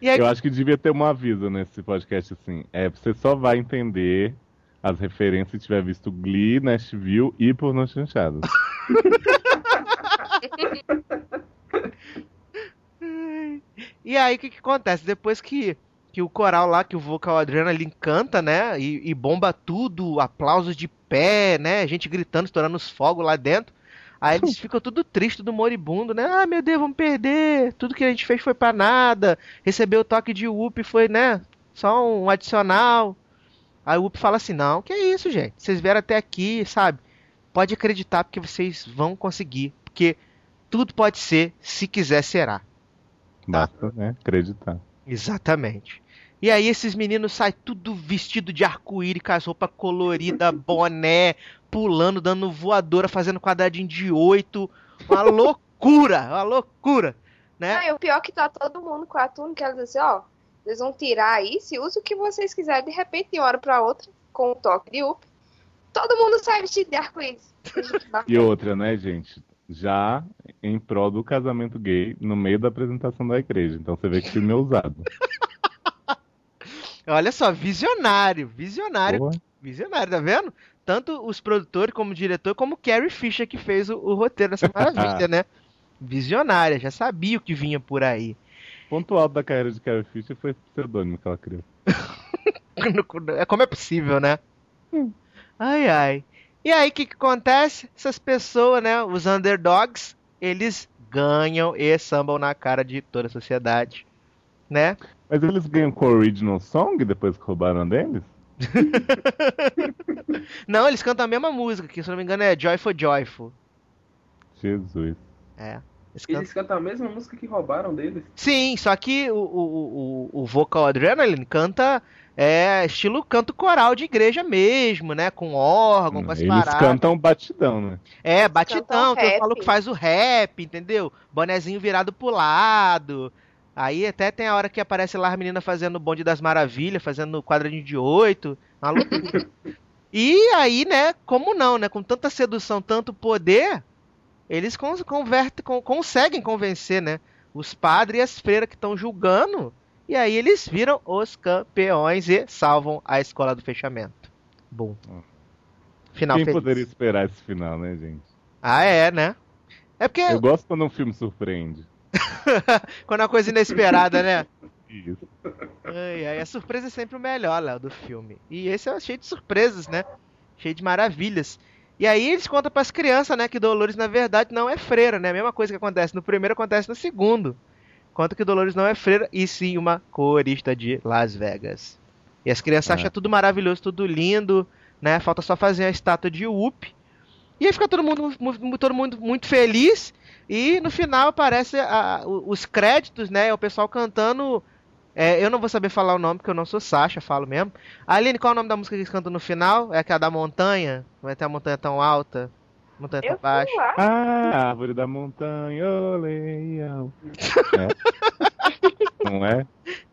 E aí, Eu acho que devia ter um aviso nesse podcast assim. É, você só vai entender as referências se tiver visto Glee, Nashville e Pornô Chanchado. E aí, o que, que acontece? Depois que, que o coral lá, que o vocal Adrenaline canta, né? E, e bomba tudo, aplausos de pé, né? Gente gritando, estourando os fogos lá dentro. Aí eles ficam tudo triste, tudo moribundo, né? Ah, meu Deus, vamos perder. Tudo que a gente fez foi pra nada. Recebeu o toque de Whoop foi, né? Só um adicional. Aí o Whoop fala assim: Não, que é isso, gente? Vocês vieram até aqui, sabe? Pode acreditar porque vocês vão conseguir. Porque tudo pode ser, se quiser, será. Basta, né? Acreditar. Exatamente. E aí esses meninos saem tudo vestido de arco-íris, com as roupas coloridas, boné, pulando, dando voadora, fazendo quadradinho de oito. Uma loucura, uma loucura, né? Ah, e o pior é que tá todo mundo com a túnica, ela diz assim, ó, Vocês vão tirar isso e use o que vocês quiserem. De repente, de uma hora pra outra, com o toque de up, todo mundo sai vestido de arco-íris. E outra, né, gente? Já em prol do casamento gay no meio da apresentação da igreja. Então você vê que filme é usado. Olha só, visionário, visionário, visionário, tá vendo? Tanto os produtores como o diretor, como o Carrie Fisher que fez o, o roteiro dessa maravilha, né? Visionária, já sabia o que vinha por aí. Ponto alto da carreira de Carrie Fisher foi esse pseudônimo que ela criou. É como é possível, né? Ai, ai. E aí, o que, que acontece? Essas pessoas, né? Os underdogs, eles ganham e sambam na cara de toda a sociedade, né? Mas eles ganham com o original song depois que roubaram deles? Não, eles cantam a mesma música, que se eu não me engano é Joyful Joyful. Jesus. É. Eles cantam- Eles cantam a mesma música que roubaram deles. Sim, só que o, o, o, o vocal Adrenaline canta é, estilo canto coral de igreja mesmo, né? Com órgão, com as Eles paradas. cantam batidão, né? É, batidão, tem o maluco que faz o rap, entendeu? Bonezinho virado pro lado. Aí até tem a hora que aparece lá as meninas fazendo o bonde das maravilhas, fazendo quadradinho de oito. Uma loucura. e aí, né, como não, né? Com tanta sedução, tanto poder, eles con convertem, con- conseguem convencer, né? Os padres e as freiras que estão julgando. E aí eles viram os campeões e salvam a escola do fechamento. Bom. Final Quem feliz. poderia esperar esse final, né, gente? Ah, é, né? É porque Eu gosto quando um filme surpreende. quando é uma coisa inesperada, né? Isso. Ai, ai, a surpresa é sempre o melhor, Léo, do filme. E esse é cheio de surpresas, né? Cheio de maravilhas. E aí eles contam pras crianças, né, que Dolores na verdade não é freira, né? A mesma coisa que acontece no primeiro acontece no segundo. Conta que Dolores não é freira e sim uma corista de Las Vegas. E as crianças É. acham tudo maravilhoso, tudo lindo, né? Falta só fazer a estátua de Whoop. E aí fica todo mundo, mu- todo mundo muito feliz. E no final aparece a- os créditos, né? O pessoal cantando. é, eu não vou saber falar o nome, porque eu não sou Sasha, falo mesmo. Aline, qual é o nome da música que eles cantam no final? É aquela da montanha? Não é ter a montanha tão alta? Montanha Eu lá. Ah, árvore da montanha, ô leão. É. Não é?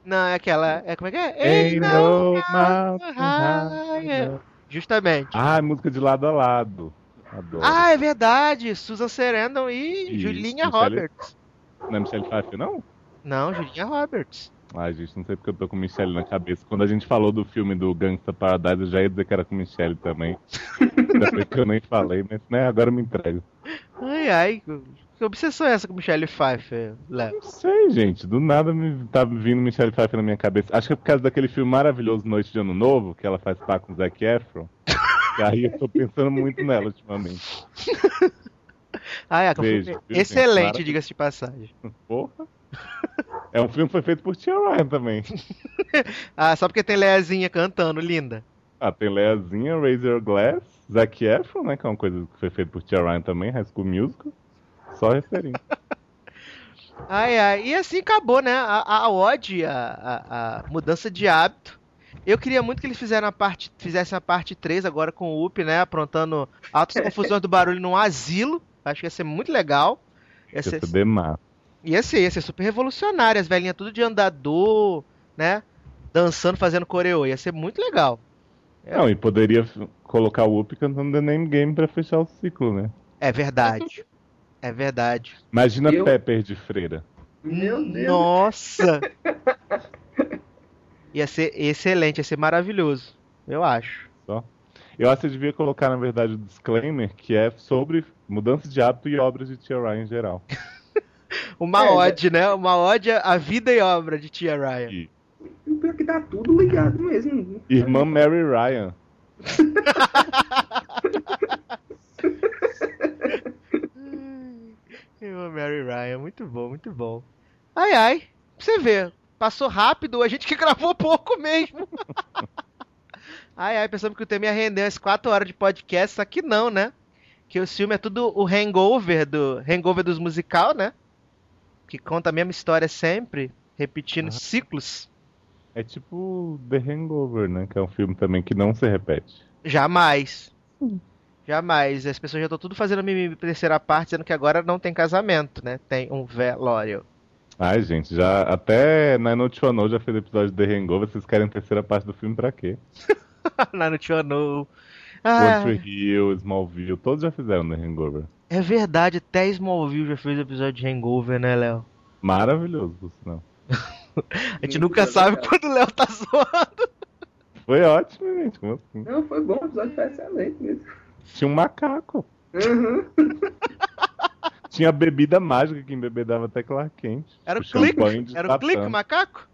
Não, é aquela. É, como é que é? Mountain higher. high. Justamente. Ah, música de lado a lado. Adoro. Ah, é verdade. Susan Sarandon e Isso, Julinha Michelle- Roberts. Não é Michelle Pfeiffer, não? Não, Julinha Roberts. Ai, gente, não sei porque eu tô com Michelle na cabeça. Quando a gente falou do filme do Gangsta Paradise, eu já ia dizer que era com Michelle também. Depois que eu nem falei, mas né, agora eu me entrego. Ai, ai. Que obsessão é essa com Michelle Pfeiffer, Léo? Não sei, gente. Do nada me tá vindo Michelle Pfeiffer na minha cabeça. Acho que é por causa daquele filme maravilhoso Noite de Ano Novo, que ela faz par com o Zac Efron. E aí eu tô pensando muito nela ultimamente. Ah, é, Beijo, viu, excelente, diga-se de passagem. Porra. É um filme que foi feito por Tia Ryan também. Ah, só porque tem Leazinha cantando, linda. Ah, tem Leazinha, Razor Glass, Zac Efron, né? Que é uma coisa que foi feita por Tia Ryan também, High School Musical. Só referência. Ai, ai. E assim acabou, né? A, a ode, a, a, a mudança de hábito. Eu queria muito que eles fizeram a parte, fizessem a parte 3 agora com o Up, né? Aprontando altas confusões do barulho num asilo. Acho que ia ser muito legal. Ia ser, Ia ser demais. Ia ser, ia ser super revolucionário. As velhinhas tudo de andador, né? Dançando, fazendo coreô. Ia ser muito legal. É. Não, e poderia colocar o Whoop cantando The Name Game pra fechar o ciclo, né? É verdade. É verdade. Imagina Eu- Pepper de freira. Meu Deus. Nossa! Ia ser excelente, ia ser maravilhoso. Eu acho. Eu acho que você devia colocar, na verdade, o disclaimer que é sobre mudança de hábito e obras de Tia Ryan em geral. Uma É, ode, né? Uma ode à vida e obra de Tia Ryan. E O pior é que tá tudo ligado mesmo. Irmã Mary Ryan. Eu, Mary Ryan, muito bom, muito bom. Ai, ai. Pra você ver, passou rápido, a gente que gravou pouco mesmo. ai, ai, pensamos que o tema ia render umas 4 horas de podcast, só que não, né? Que o filme é tudo o hangover do hangover dos musical, né? Que conta a mesma história sempre, repetindo Ah. ciclos. É tipo The Hangover, né? Que é um filme também que não se repete. Jamais. Jamais. As pessoas já estão tudo fazendo mimimi pra terceira parte, dizendo que agora não tem casamento, né? Tem um velório. Ai, gente, já até na Note One já fez episódio de The Hangover. Vocês querem a terceira parte do filme pra quê? Lá no Tio No. Ah, One Tree Hill, Smallville, todos já fizeram The Hangover. É verdade, até Smallville já fez episódio de Hangover, né, Léo? Maravilhoso, por sinal. A gente nunca sabe quando o Léo tá zoando. Foi ótimo, gente. Como assim? Não, foi bom, o episódio foi excelente mesmo. Tinha um macaco. Uhum. Tinha bebida mágica que embebedava até Clark Kent. Era o clique? Era o clique, macaco?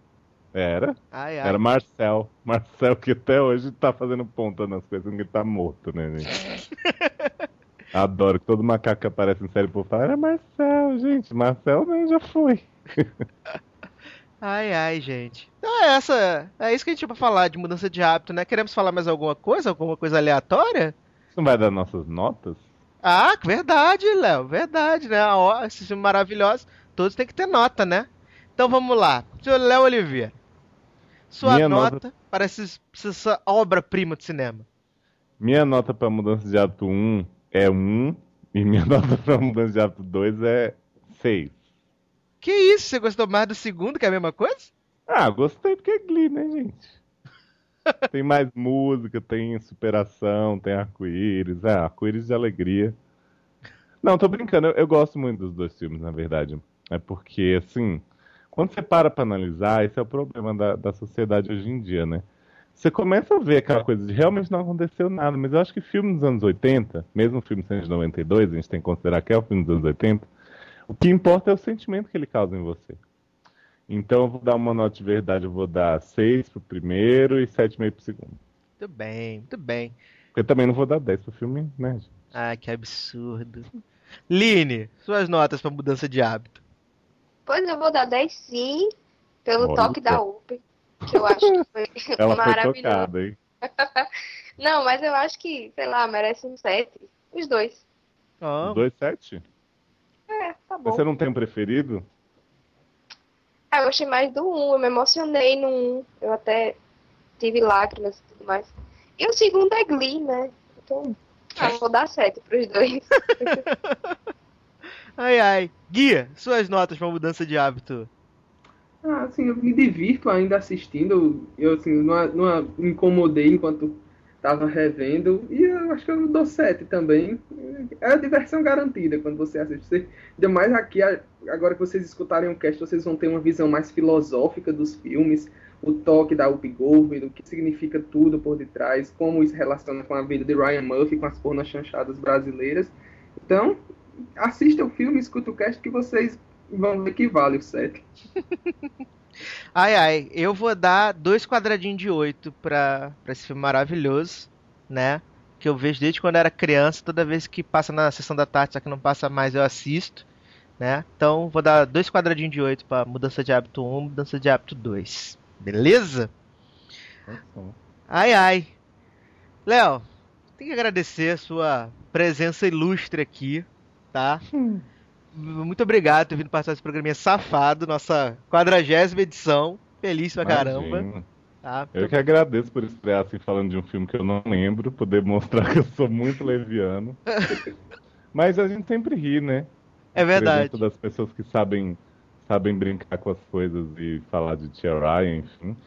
Era. Ai, ai. Era Marcel. Marcel que até hoje tá fazendo ponta nas coisas, porque ele tá morto, né, gente? Adoro que todo macaco que aparece em série por falar era Marcel, gente. Marcel né, já foi. Ai, ai, gente. Então é essa. É isso que a gente tinha pra falar de mudança de hábito, né? Queremos falar mais alguma coisa? Alguma coisa aleatória? Isso não vai dar nossas notas? Ah, verdade, Léo. Verdade, né? Ó, esses filmes maravilhosos. Todos têm que ter nota, né? Então vamos lá. Senhor Léo Oliveira. Sua Minha nota, nota- para essa obra-prima de cinema. Minha nota pra mudança de hábito 1 é 1. E minha nota pra mudança de hábito 2 é 6. Que isso? Você gostou mais do segundo, que é a mesma coisa? Ah, gostei porque é Glee, né, gente? tem mais música, tem superação, tem arco-íris. É, arco-íris de alegria. Não, tô brincando. Eu, eu gosto muito dos dois filmes, na verdade. É porque, assim, quando você para pra analisar, esse é o problema da, da sociedade hoje em dia, né? Você começa a ver aquela coisa de realmente não aconteceu nada, mas eu acho que filme dos anos 80, mesmo filme sendo de 92, a gente tem que considerar que é o filme dos anos 80, o que importa é o sentimento que ele causa em você. Então eu vou dar uma nota de verdade, eu vou dar 6 pro primeiro e 7,5 pro segundo. Muito bem, muito bem. Eu também não vou dar 10 pro filme, né? gente? Ah, que absurdo. Line, suas notas para mudança de hábito. Pois eu vou dar 10 sim, pelo Olha toque da UP, que eu acho que foi Ela foi maravilhoso. tocada, hein? Não, mas eu acho que, sei lá, merece um 7. Os dois. Os dois 7? É, tá bom. Mas você não tem um preferido? Ah, eu gostei mais do 1, eu me emocionei no 1. Eu até tive lágrimas e tudo mais. E o segundo é Glee, né? Então, ah, vou dar 7 pros dois. Ai, ai. Guia, suas notas para mudança de hábito. Ah, assim, eu me divirto ainda assistindo. Eu, assim, não, não me incomodei enquanto tava revendo. E eu acho que eu dou 7 também. É a diversão garantida quando você assiste. Você, ainda mais aqui, agora que vocês escutarem o cast, vocês vão ter uma visão mais filosófica dos filmes. O toque da Whoopi Goldberg, o que significa tudo por detrás, como isso relaciona com a vida de Ryan Murphy, com as pornas chanchadas brasileiras. Então, assista o filme, escuta o cast que vocês vão ver que vale o 7. Ai, ai. Eu vou dar dois quadradinhos de oito pra, pra esse filme maravilhoso, né? Que eu vejo desde quando era criança. Toda vez que passa na sessão da tarde, só que não passa mais, eu assisto, né? Então, vou dar dois quadradinhos de oito pra mudança de hábito 1, mudança de hábito 2. Beleza? Ai, ai. Léo, tem que agradecer a sua presença ilustre aqui, tá? Muito obrigado por ter vindo participar desse programinha safado, nossa quadragésima edição. Feliz pra caramba. Tá? Eu que agradeço por estrear assim falando de um filme que eu não lembro, poder mostrar que eu sou muito leviano. Mas a gente sempre ri, né? É verdade. Das pessoas que sabem, sabem brincar com as coisas e falar de Tia Ryan, enfim.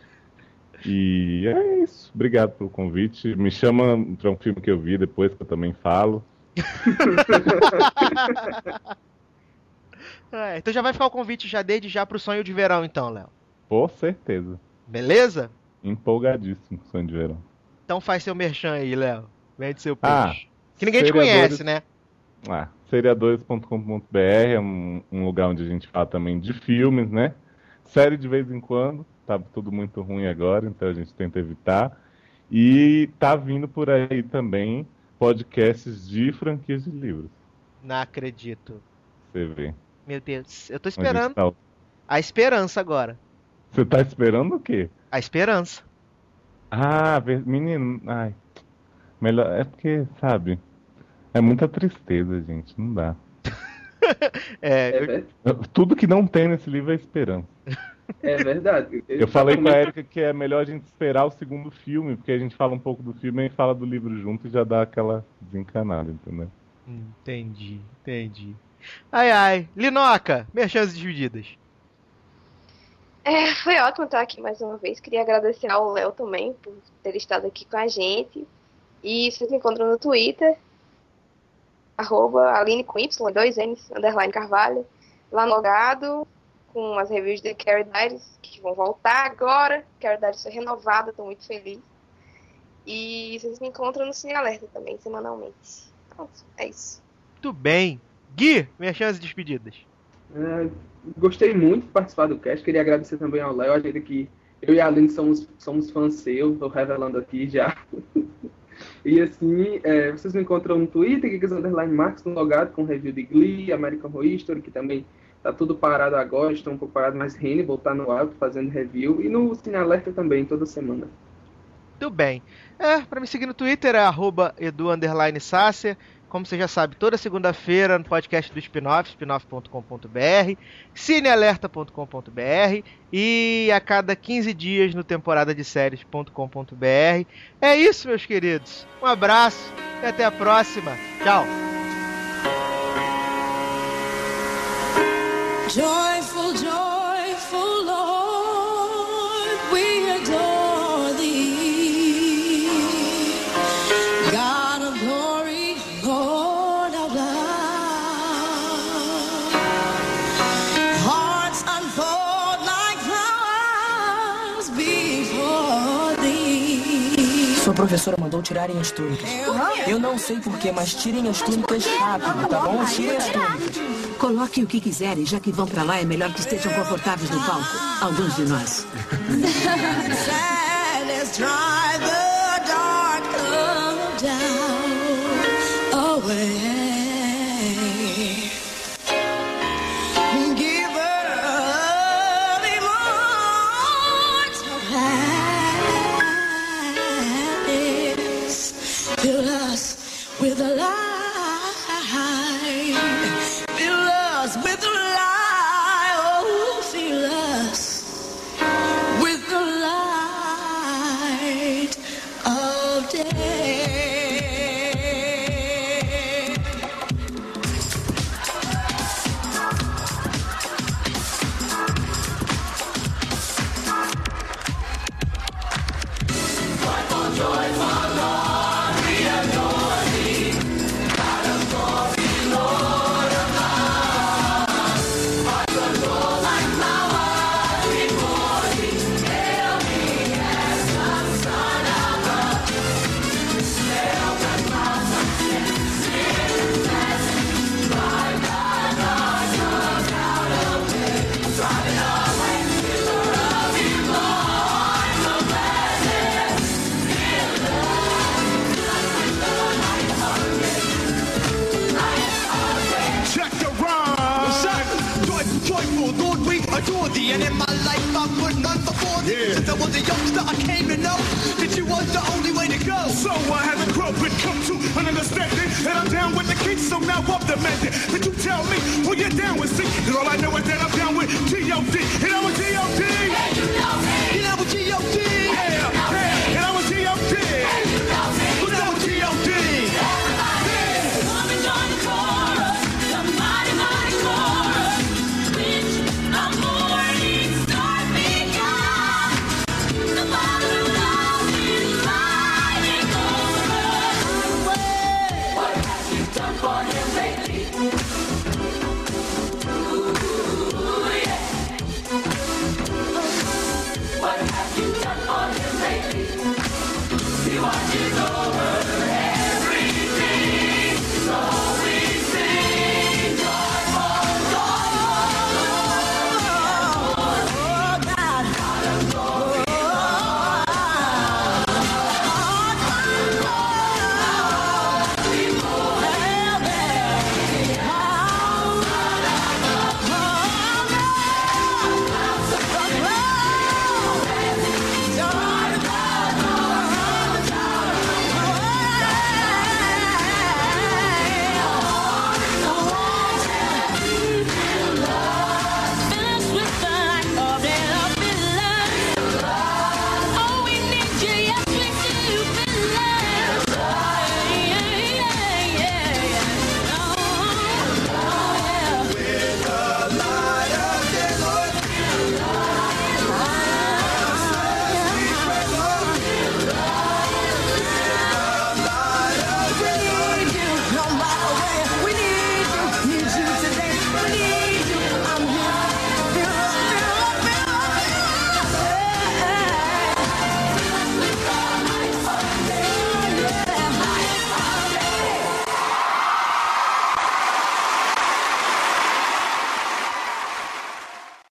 E é isso. Obrigado pelo convite. Me chama pra um filme que eu vi depois, que eu também falo. É, então já vai ficar o convite já desde já pro sonho de verão, então, Léo. Com certeza. Beleza? Empolgadíssimo com Sonho de Verão. Então faz seu merchan aí, Léo. Vende seu Ah, peixe. que ninguém te seriadores- conhece, né? Ah, seriadores.com.br é um, um lugar onde a gente fala também de filmes, né? Série de vez em quando, tá tudo muito ruim agora, então a gente tenta evitar. E tá vindo por aí também podcasts de franquias de livros. Não acredito. Você vê. Meu Deus, eu tô esperando tá- a esperança agora. Você tá esperando o quê? A esperança. Ah, menino, ai. Melhor, é porque, sabe? É muita tristeza, gente, não dá. É, É, eu- Tudo que não tem nesse livro é esperança. é verdade. Eu falei com a Erika que é melhor a gente esperar o segundo filme, porque a gente fala um pouco do filme e fala do livro junto e já dá aquela desencanada, entendeu? Entendi, entendi. Ai, ai. Linoca, merchans despedidas. É, foi ótimo estar aqui mais uma vez. Queria agradecer ao Léo também por ter estado aqui com a gente. E vocês me encontram no Twitter, arroba Aline com Y, dois N's, underline Carvalho. Lá no logado, com as reviews de Carrie Diaries, que vão voltar agora. Carrie Diaries foi renovada, estou muito feliz. E vocês me encontram no Cine Alerta também, semanalmente. Pronto, é isso. Muito bem. Gui, minhas chances de despedidas. É, gostei muito de participar do cast. Queria agradecer também ao Léo. A gente que eu e a Aline somos, somos fãs seus. Tô revelando aqui já. e assim, é, vocês me encontram no Twitter, Geeks Underline Marks, no logado com review de Glee, American Horror History, que também tá tudo parado agora. Estou um pouco parado, mas Hannibal tá no alto fazendo review. E no Cine Alerta também, toda semana. Muito bem. É, pra me seguir no Twitter é arroba. Como você já sabe, toda segunda-feira no podcast do Spinoff, spinoff.com.br, cinealerta.com.br e a cada 15 dias no temporada de séries.com.br. É isso, meus queridos. Um abraço e até a próxima. Tchau. Joyful, joyful professora mandou tirarem as túnicas. Eu não sei porquê, mas tirem as túnicas rápido, tá bom? Tirem as túnicas. Coloquem o que quiserem, já que vão pra lá, é melhor que estejam confortáveis no palco. Alguns de nós. Away.